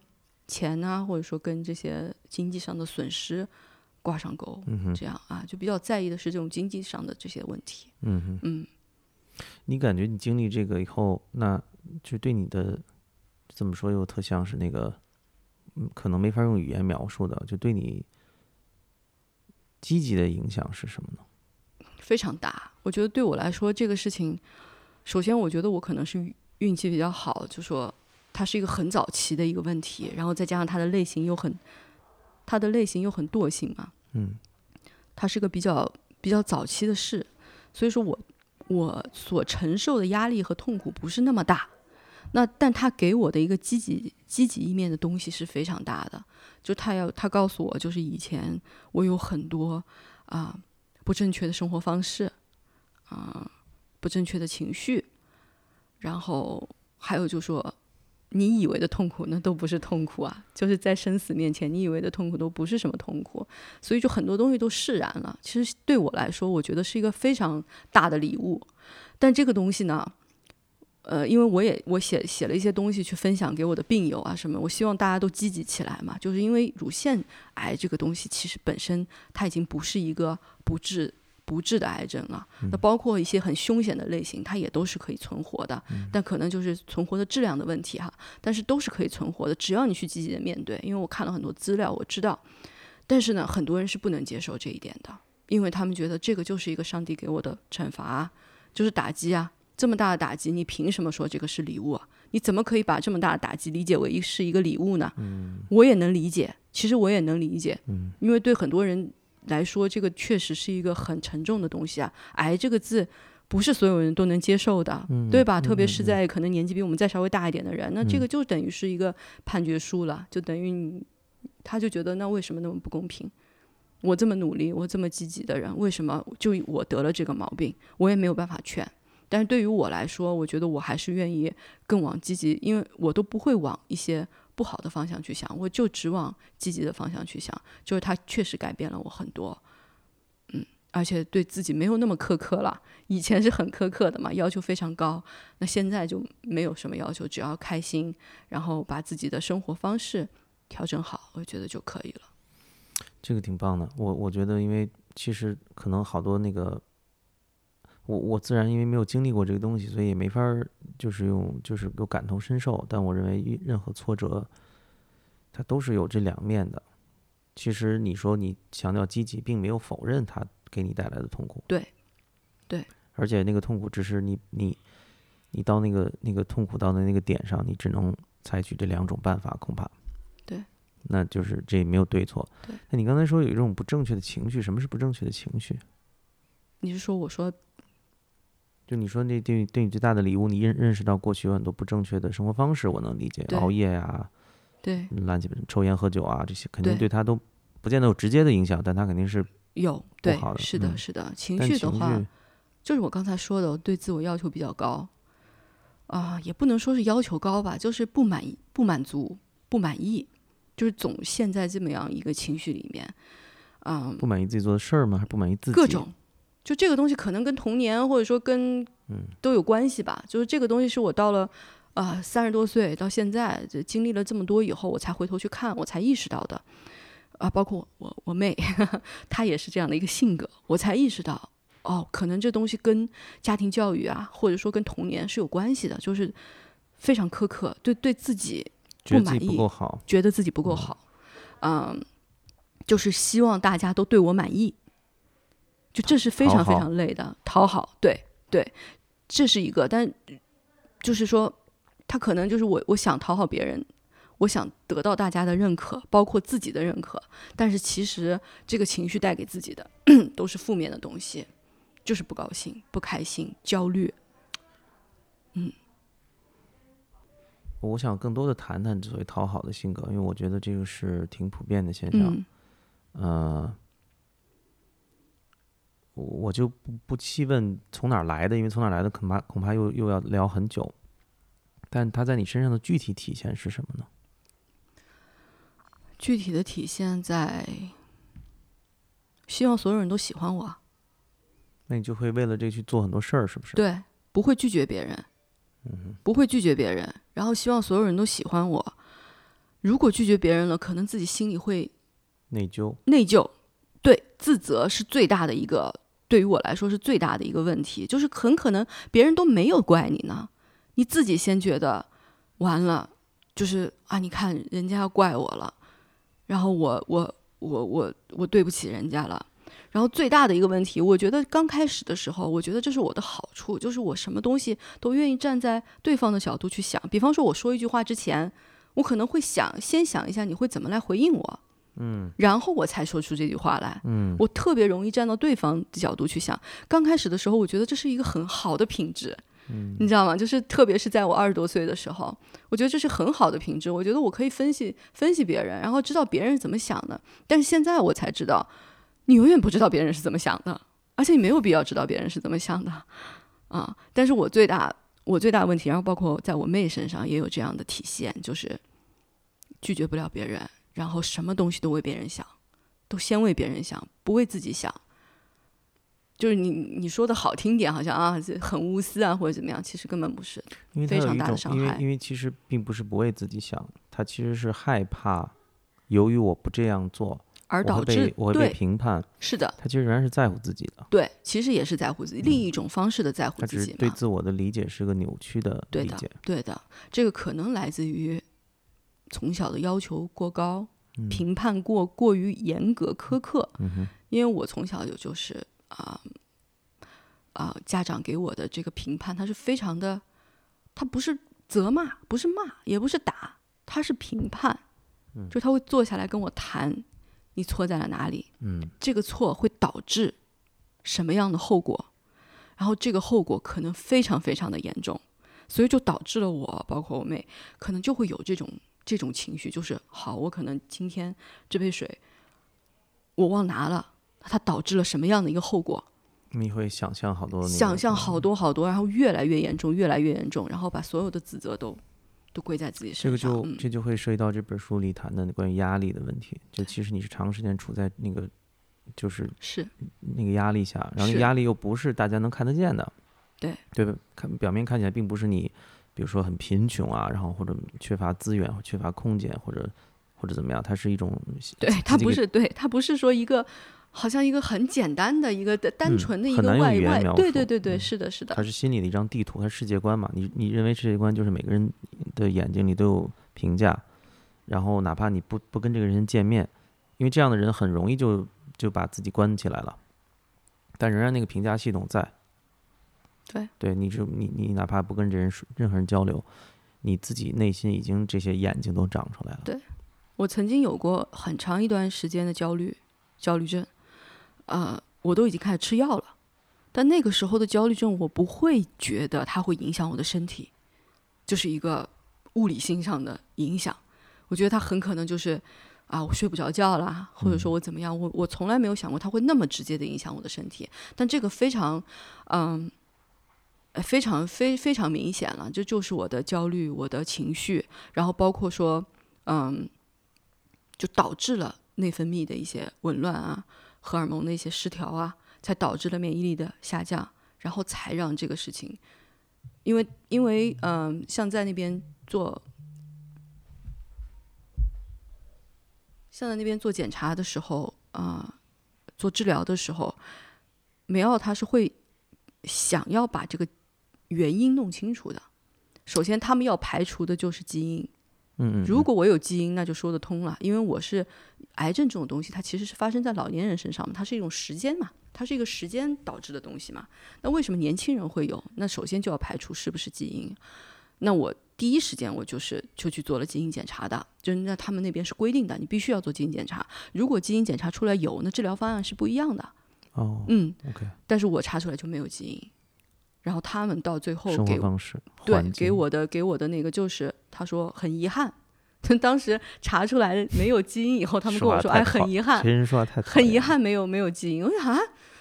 钱啊，或者说跟这些经济上的损失挂上钩，嗯哼，这样啊，就比较在意的是这种经济上的这些问题。嗯哼，嗯，你感觉你经历这个以后，那就对你的怎么说又特像是那个，嗯，可能没法用语言描述的，就对你积极的影响是什么呢？非常大。我觉得对我来说，这个事情，首先我觉得我可能是运运气比较好，就说它是一个很早期的一个问题，然后再加上它的类型又很，它的类型又很惰性嘛，嗯它是个比较比较早期的事，所以说我我所承受的压力和痛苦不是那么大。那但它给我的一个积极积极一面的东西是非常大的，就他要他告诉我，就是以前我有很多啊、不正确的生活方式，啊、不正确的情绪，然后还有就说你以为的痛苦那都不是痛苦啊，就是在生死面前，你以为的痛苦都不是什么痛苦，所以就很多东西都释然了。其实对我来说，我觉得是一个非常大的礼物。但这个东西呢，呃，因为我也我写写了一些东西去分享给我的病友啊什么，我希望大家都积极起来嘛。就是因为乳腺癌这个东西，其实本身它已经不是一个不治不治的癌症啊。那包括一些很凶险的类型，它也都是可以存活的，但可能就是存活的质量的问题哈。但是都是可以存活的，只要你去积极的面对。因为我看了很多资料，我知道。但是呢，很多人是不能接受这一点的，因为他们觉得这个就是一个上帝给我的惩罚啊，就是打击啊，这么大的打击，你凭什么说这个是礼物啊？你怎么可以把这么大的打击理解为一是一个礼物呢？嗯，我也能理解，其实我也能理解，嗯，因为对很多人来说，这个确实是一个很沉重的东西啊。癌这个字不是所有人都能接受的，对吧？特别是在可能年纪比我们再稍微大一点的人，那这个就等于是一个判决书了，就等于你，他就觉得那为什么那么不公平？我这么努力，我这么积极的人，为什么就我得了这个毛病？我也没有办法劝。但是对于我来说，我觉得我还是愿意更往积极，因为我都不会往一些不好的方向去想，我就只往积极的方向去想。就是他确实改变了我很多，嗯，而且对自己没有那么苛刻了。以前是很苛刻的嘛，要求非常高，那现在就没有什么要求，只要开心，然后把自己的生活方式调整好，我觉得就可以了。这个挺棒的。我我觉得，因为其实可能好多那个，我我自然因为没有经历过这个东西，所以也没法儿就是用就是有感同身受。但我认为一任何挫折，它都是有这两面的。其实你说你强调积极，并没有否认它给你带来的痛苦。对，对。而且那个痛苦只是你你你到那个那个痛苦到的那个点上，你只能采取这两种办法，恐怕。对。那就是这也没有对错。对。那你刚才说有一种不正确的情绪，什么是不正确的情绪？你是说我说就你说那对对你最大的礼物，你认认识到过去有很多不正确的生活方式，我能理解，熬夜呀、对乱七八抽烟喝酒啊，这些肯定对对他都不见得有直接的影响，但他肯定是有对好的是的，嗯是的，情绪的话，就是我刚才说的，我对自我要求比较高，啊、也不能说是要求高吧，就是不满意、不满足、不满意，就是总陷在这么样一个情绪里面，嗯，不满意自己做的事儿吗？还是不满意自己？各种，就这个东西可能跟童年或者说跟嗯都有关系吧，就是这个东西是我到了。啊，三十多岁到现在，这经历了这么多以后，我才回头去看，我才意识到的。啊，包括我我妹，她也是这样的一个性格，我才意识到，哦，可能这东西跟家庭教育啊，或者说跟童年是有关系的，就是非常苛刻，对对自己不不满意觉得自己不够好，嗯，就是希望大家都对我满意，就这是非常非常累的，讨好，对对，这是一个，但就是说，他可能就是我我想讨好别人，我想得到大家的认可，包括自己的认可，但是其实这个情绪带给自己的 都是负面的东西，就是不高兴、不开心、焦虑，嗯我想更多的谈谈所谓讨好的性格，因为我觉得这个是挺普遍的现象。嗯。呃，我我就不不细问从哪儿来的，因为从哪儿来的恐怕恐怕又又要聊很久。但它在你身上的具体体现是什么呢？具体的体现在希望所有人都喜欢我，那你就会为了这个去做很多事儿，是不是？对，不会拒绝别人，嗯不会拒绝别人，然后希望所有人都喜欢我。如果拒绝别人了，可能自己心里会内疚。内疚，对，自责是最大的一个，对于我来说是最大的一个问题，就是很可能别人都没有怪你呢，你自己先觉得完了，就是啊，你看人家要怪我了，然后我我我我我对不起人家了。然后最大的一个问题，我觉得刚开始的时候，我觉得这是我的好处，就是我什么东西都愿意站在对方的角度去想。比方说，我说一句话之前，我可能会想先想一下你会怎么来回应我，嗯然后我才说出这句话来。嗯我特别容易站到对方的角度去想。刚开始的时候，我觉得这是一个很好的品质，嗯你知道吗？就是特别是在我二十多岁的时候，我觉得这是很好的品质。我觉得我可以分析分析别人，然后知道别人是怎么想的。但是现在我才知道，你永远不知道别人是怎么想的，而且你没有必要知道别人是怎么想的啊。但是我最大我最大的问题，然后包括在我妹身上也有这样的体现，就是拒绝不了别人，然后什么东西都为别人想，都先为别人想，不为自己想。就是你你说的好听点，好像啊这很无私啊或者怎么样，其实根本不是。因为非常大的伤害因为其实并不是不为自己想，他其实是害怕，由于我不这样做，而导致被我会被评判，是的，他其实仍然是在乎自己的，对，其实也是在乎自己，另一种方式的在乎他只是对自己对。自我的理解是个扭曲的对的理解。，对的，这个可能来自于从小的要求过高，嗯。评判过过于严格苛刻。因为我从小就就是啊啊、家长给我的这个评判，他是非常的，他不是责骂，不是骂，也不是打，他是评判，嗯。就他会坐下来跟我谈，你错在了哪里，嗯。这个错会导致什么样的后果，然后这个后果可能非常非常的严重，所以就导致了我，包括我妹，可能就会有这种这种情绪，就是好，我可能今天这杯水我忘拿了，它导致了什么样的一个后果？你会想象好多想象好多好多，然后越来越严重，越来越严重，然后把所有的指责都都归在自己这个身上。这个就这就会涉及到这本书里谈的关于压力的问题。就其实你是长时间处在那个就是是那个压力下，然后压力又不是大家能看得见的，对对？看表面看起来并不是你，比如说很贫穷啊，然后或者缺乏资源或缺乏空间或者或者怎么样，它是一种 对，它不是对，它不是说一个好像一个很简单的一个的单嗯纯的一个外外语言描，述对对对对，嗯是的，是的它，是心里的一张地图，它是世界观嘛。你你认为世界观就是每个人的眼睛里都有评价，然后哪怕你不不跟这个人见面，因为这样的人很容易就就把自己关起来了，但仍然那个评价系统在。对，对，你就你你哪怕不跟这人说任何人交流，你自己内心已经这些眼睛都长出来了。对我曾经有过很长一段时间的焦虑焦虑症，呃，我都已经开始吃药了，但那个时候的焦虑症，我不会觉得它会影响我的身体，就是一个物理性上的影响。我觉得它很可能就是啊，我睡不着觉啦，或者说我怎么样，我我从来没有想过它会那么直接的影响我的身体，但这个非常，嗯。非常非非常明显了，这就是我的焦虑，我的情绪，然后包括说，嗯，就导致了内分泌的一些紊乱啊，荷尔蒙的一些失调啊，才导致了免疫力的下降，然后才让这个事情，因为因为嗯、像在那边做，像在那边做检查的时候啊、做治疗的时候，梅奥他是会想要把这个原因弄清楚的。首先，他们要排除的就是基因，嗯嗯，如果我有基因，那就说得通了，因为我是癌症这种东西，它其实是发生在老年人身上嘛，它是一种时间嘛，它是一个时间导致的东西嘛。那为什么年轻人会有？那首先就要排除是不是基因。那我第一时间我就是就去做了基因检查的，就是那他们那边是规定的，你必须要做基因检查。如果基因检查出来有，那治疗方案是不一样的。哦嗯，，OK，但是我查出来就没有基因，然后他们到最后生活给方式，对给我的给我的那个就是，他说很遗憾，当时查出来没有基因以后，他们跟我说，哎，很遗憾很遗，憾没有没有基因。我想啊，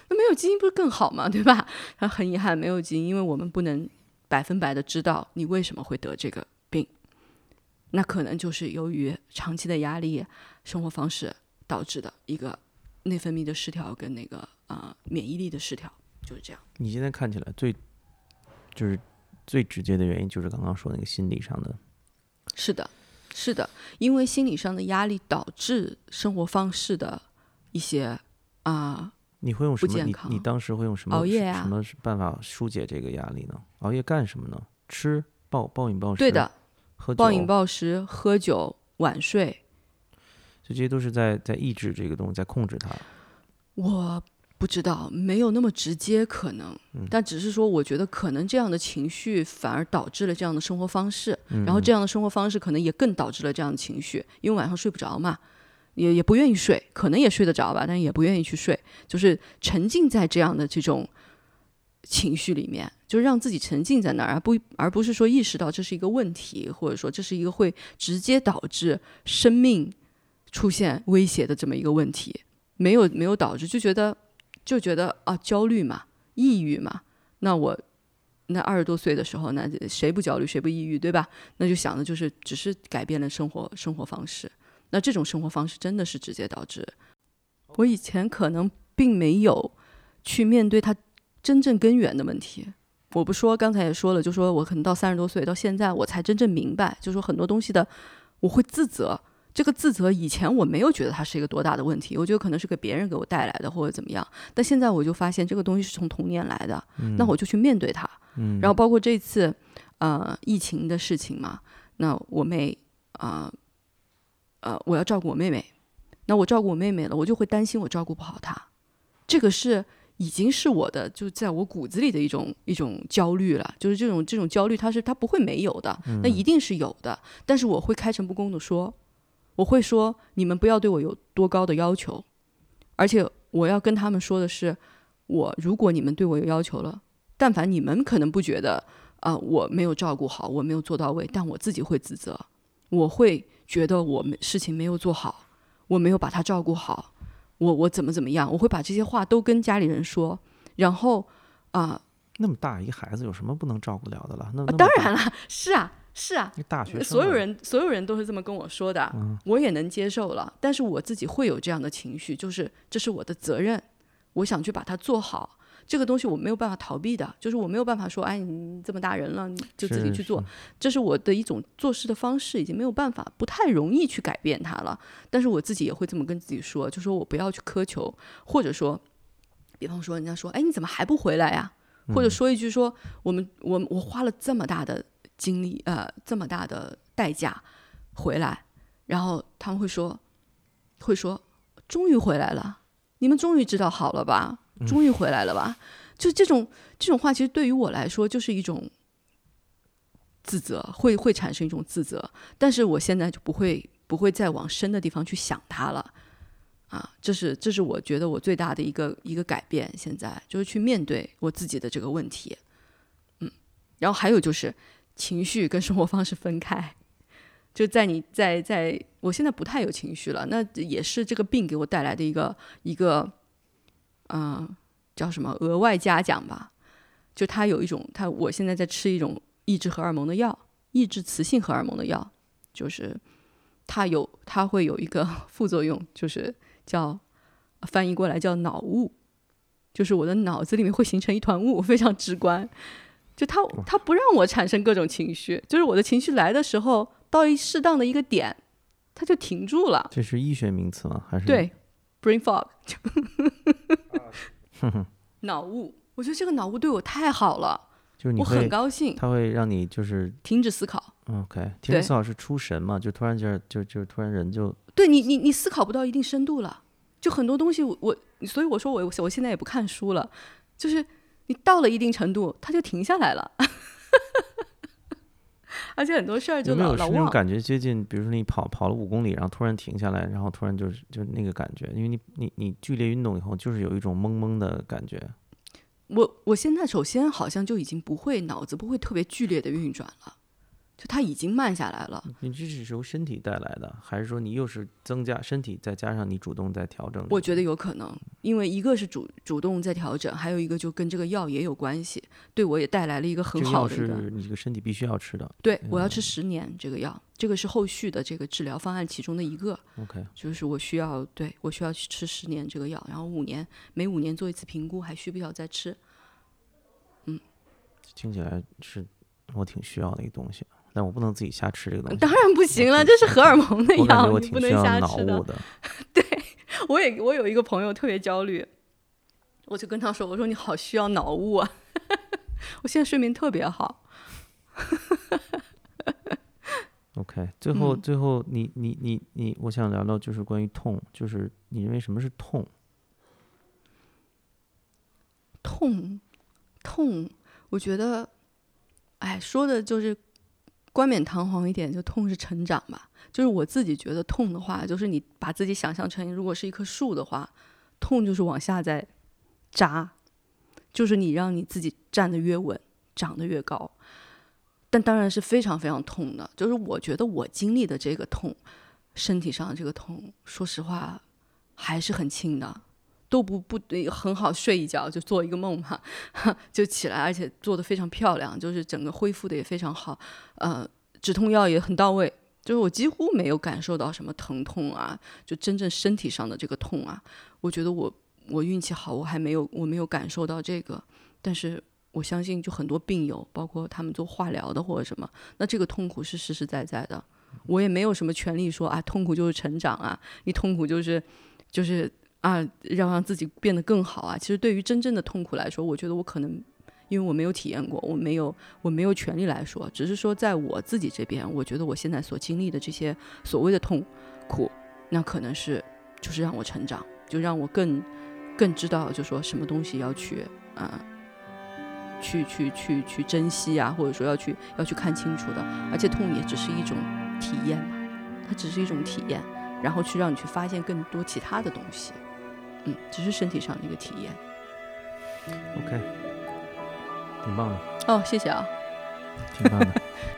那没有基因不是更好吗？对吧？他很遗憾没有基因，因为我们不能百分百的知道你为什么会得这个病，那可能就是由于长期的压力、生活方式导致的一个内分泌的失调跟那个啊、呃免疫力的失调，就是这样。你现在看起来最就是最直接的原因就是刚刚说那个心理上的，是的，是的，因为心理上的压力导致生活方式的一些啊、你会用什么？你你当时会用什么熬夜啊什么办法疏解这个压力呢？熬夜干什么呢？吃暴暴饮暴食，对的，喝酒，暴饮暴食、喝酒、晚睡，就这些都是在在抑制这个东西，在控制它。我不知道，没有那么直接可能，嗯。但只是说，我觉得可能这样的情绪反而导致了这样的生活方式，嗯。然后这样的生活方式可能也更导致了这样的情绪，因为晚上睡不着嘛，也也不愿意睡，可能也睡得着吧，但也不愿意去睡，就是沉浸在这样的这种情绪里面，就是让自己沉浸在那儿，而不而不是说意识到这是一个问题，或者说这是一个会直接导致生命出现威胁的这么一个问题，没有没有导致，就觉得就觉得啊焦虑嘛，抑郁嘛，那我。那二十多岁的时候，那谁不焦虑，谁不抑郁，对吧？那就想的就是只是改变了生活生活方式。那这种生活方式真的是直接导致我以前可能并没有去面对它真正根源的问题。我不说，刚才也说了，就说我可能到三十多岁到现在，我才真正明白，就说很多东西的我会自责。这个自责以前我没有觉得它是一个多大的问题，我觉得可能是给别人给我带来的或者怎么样。但现在我就发现这个东西是从童年来的，那我就去面对它。嗯，然后包括这次呃疫情的事情嘛，那我妹啊呃我要照顾我妹妹，那我照顾我妹妹了，我就会担心我照顾不好她，这个是已经是我的就在我骨子里的一种一种焦虑了，就是这种这种焦虑，它是它不会没有的，那一定是有的，但是我会开诚布公的说，我会说你们不要对我有多高的要求，而且我要跟他们说的是，我如果你们对我有要求了。但凡你们可能不觉得啊、我没有照顾好，我没有做到位，但我自己会自责，我会觉得我们事情没有做好，我没有把他照顾好，我我怎么怎么样，我会把这些话都跟家里人说，然后啊、那么大一个孩子有什么不能照顾了的了？那那当然了，是啊，是啊，大学所有人所有人都是这么跟我说的，我也能接受了，但是我自己会有这样的情绪，就是这是我的责任，我想去把它做好。这个东西我没有办法逃避的，就是我没有办法说，哎，你这么大人了，你就自己去做是，这是我的一种做事的方式，已经没有办法，不太容易去改变它了。但是我自己也会这么跟自己说，就说我不要去苛求，或者说，比方说人家说，哎，你怎么还不回来呀？或者说一句说，我们我我花了这么大的精力，呃，这么大的代价回来，然后他们会说，会说，终于回来了，你们终于知道好了吧？终于回来了吧？就这种这种话，其实对于我来说就是一种自责，会会产生一种自责。但是我现在就不会不会再往深的地方去想它了。啊，这是这是我觉得我最大的一个一个改变，现在就是去面对我自己的这个问题，嗯，然后还有就是情绪跟生活方式分开，就在你在在我现在不太有情绪了，那也是这个病给我带来的一个一个，嗯、叫什么额外嘉奖吧，就它有一种它我现在在吃一种抑制荷尔蒙的药，抑制雌性荷尔蒙的药，就是它有它会有一个 副作用，就是叫翻译过来叫脑雾，就是我的脑子里面会形成一团雾，非常直观。就他他不让我产生各种情绪，就是我的情绪来的时候，到一适当的一个点，他就停住了。这是医学名词吗？还是对，brain fog，脑雾。我觉得这个脑雾对我太好了，我就是你会很高兴，它会让你就是停止思考。嗯 OK，停止思考是出神嘛？就突然间就就突然人就对你，你你思考不到一定深度了，就很多东西我我，所以我说我我现在也不看书了，就是你到了一定程度，它就停下来了，而且很多事儿就有没老老忘。有是那种感觉接近？比如说你跑跑了五公里，然后突然停下来，然后突然就是就那个感觉，因为你你你剧烈运动以后，就是有一种懵懵的感觉。我我现在首先好像就已经不会脑子不会特别剧烈的运转了。就它已经慢下来了。你这是由身体带来的，还是说你又是增加身体，再加上你主动在调整？我觉得有可能，因为一个是主主动在调整，还有一个就跟这个药也有关系，对我也带来了一个很好的一个。是你这个身体必须要吃的。对，我要吃十年这个药，这个是后续的这个治疗方案其中的一个。OK，就是我需要对我需要去吃十年这个药，然后五年每五年做一次评估，还需不需要再吃？嗯，听起来是我挺需要的一个东西。但我不能自己瞎吃这个东西。当然不行了，这是荷尔蒙的药，你不能瞎吃的。对，我也我有一个朋友特别焦虑，我就跟他说：“我说你好需要脑雾啊，我现在睡眠特别好。”OK，最后最后，你你你你，我想聊聊就是关于痛，就是你认为什么是痛？痛痛，我觉得，哎，说的就是。冠冕堂皇一点，就痛是成长吧。就是我自己觉得痛的话，就是你把自己想象成如果是一棵树的话，痛就是往下在扎，就是你让你自己站得越稳，长得越高。但当然是非常非常痛的。就是我觉得我经历的这个痛，身体上这个痛，说实话还是很轻的，都不不很好睡一觉就做一个梦嘛，就起来，而且做的非常漂亮，就是整个恢复的也非常好。呃，止痛药也很到位，就是我几乎没有感受到什么疼痛啊，就真正身体上的这个痛啊，我觉得我我运气好，我还没有我没有感受到这个，但是我相信就很多病友，包括他们做化疗的或者什么，那这个痛苦是实实在在的，我也没有什么权利说啊，痛苦就是成长啊，你痛苦就是就是啊，要让自己变得更好啊，其实对于真正的痛苦来说，我觉得我可能。因为我没有体验过，我没有，我没有权利来说，只是说在我自己这边，我觉得我现在所经历的这些所谓的痛苦，那可能是就是让我成长，就让我更更知道，就说什么东西要去啊，去去去去珍惜啊，或者说要去要去看清楚的，而且痛也只是一种体验嘛，它只是一种体验，然后去让你去发现更多其他的东西，嗯，只是身体上的一个体验。OK。挺棒的哦，谢谢啊，挺棒的。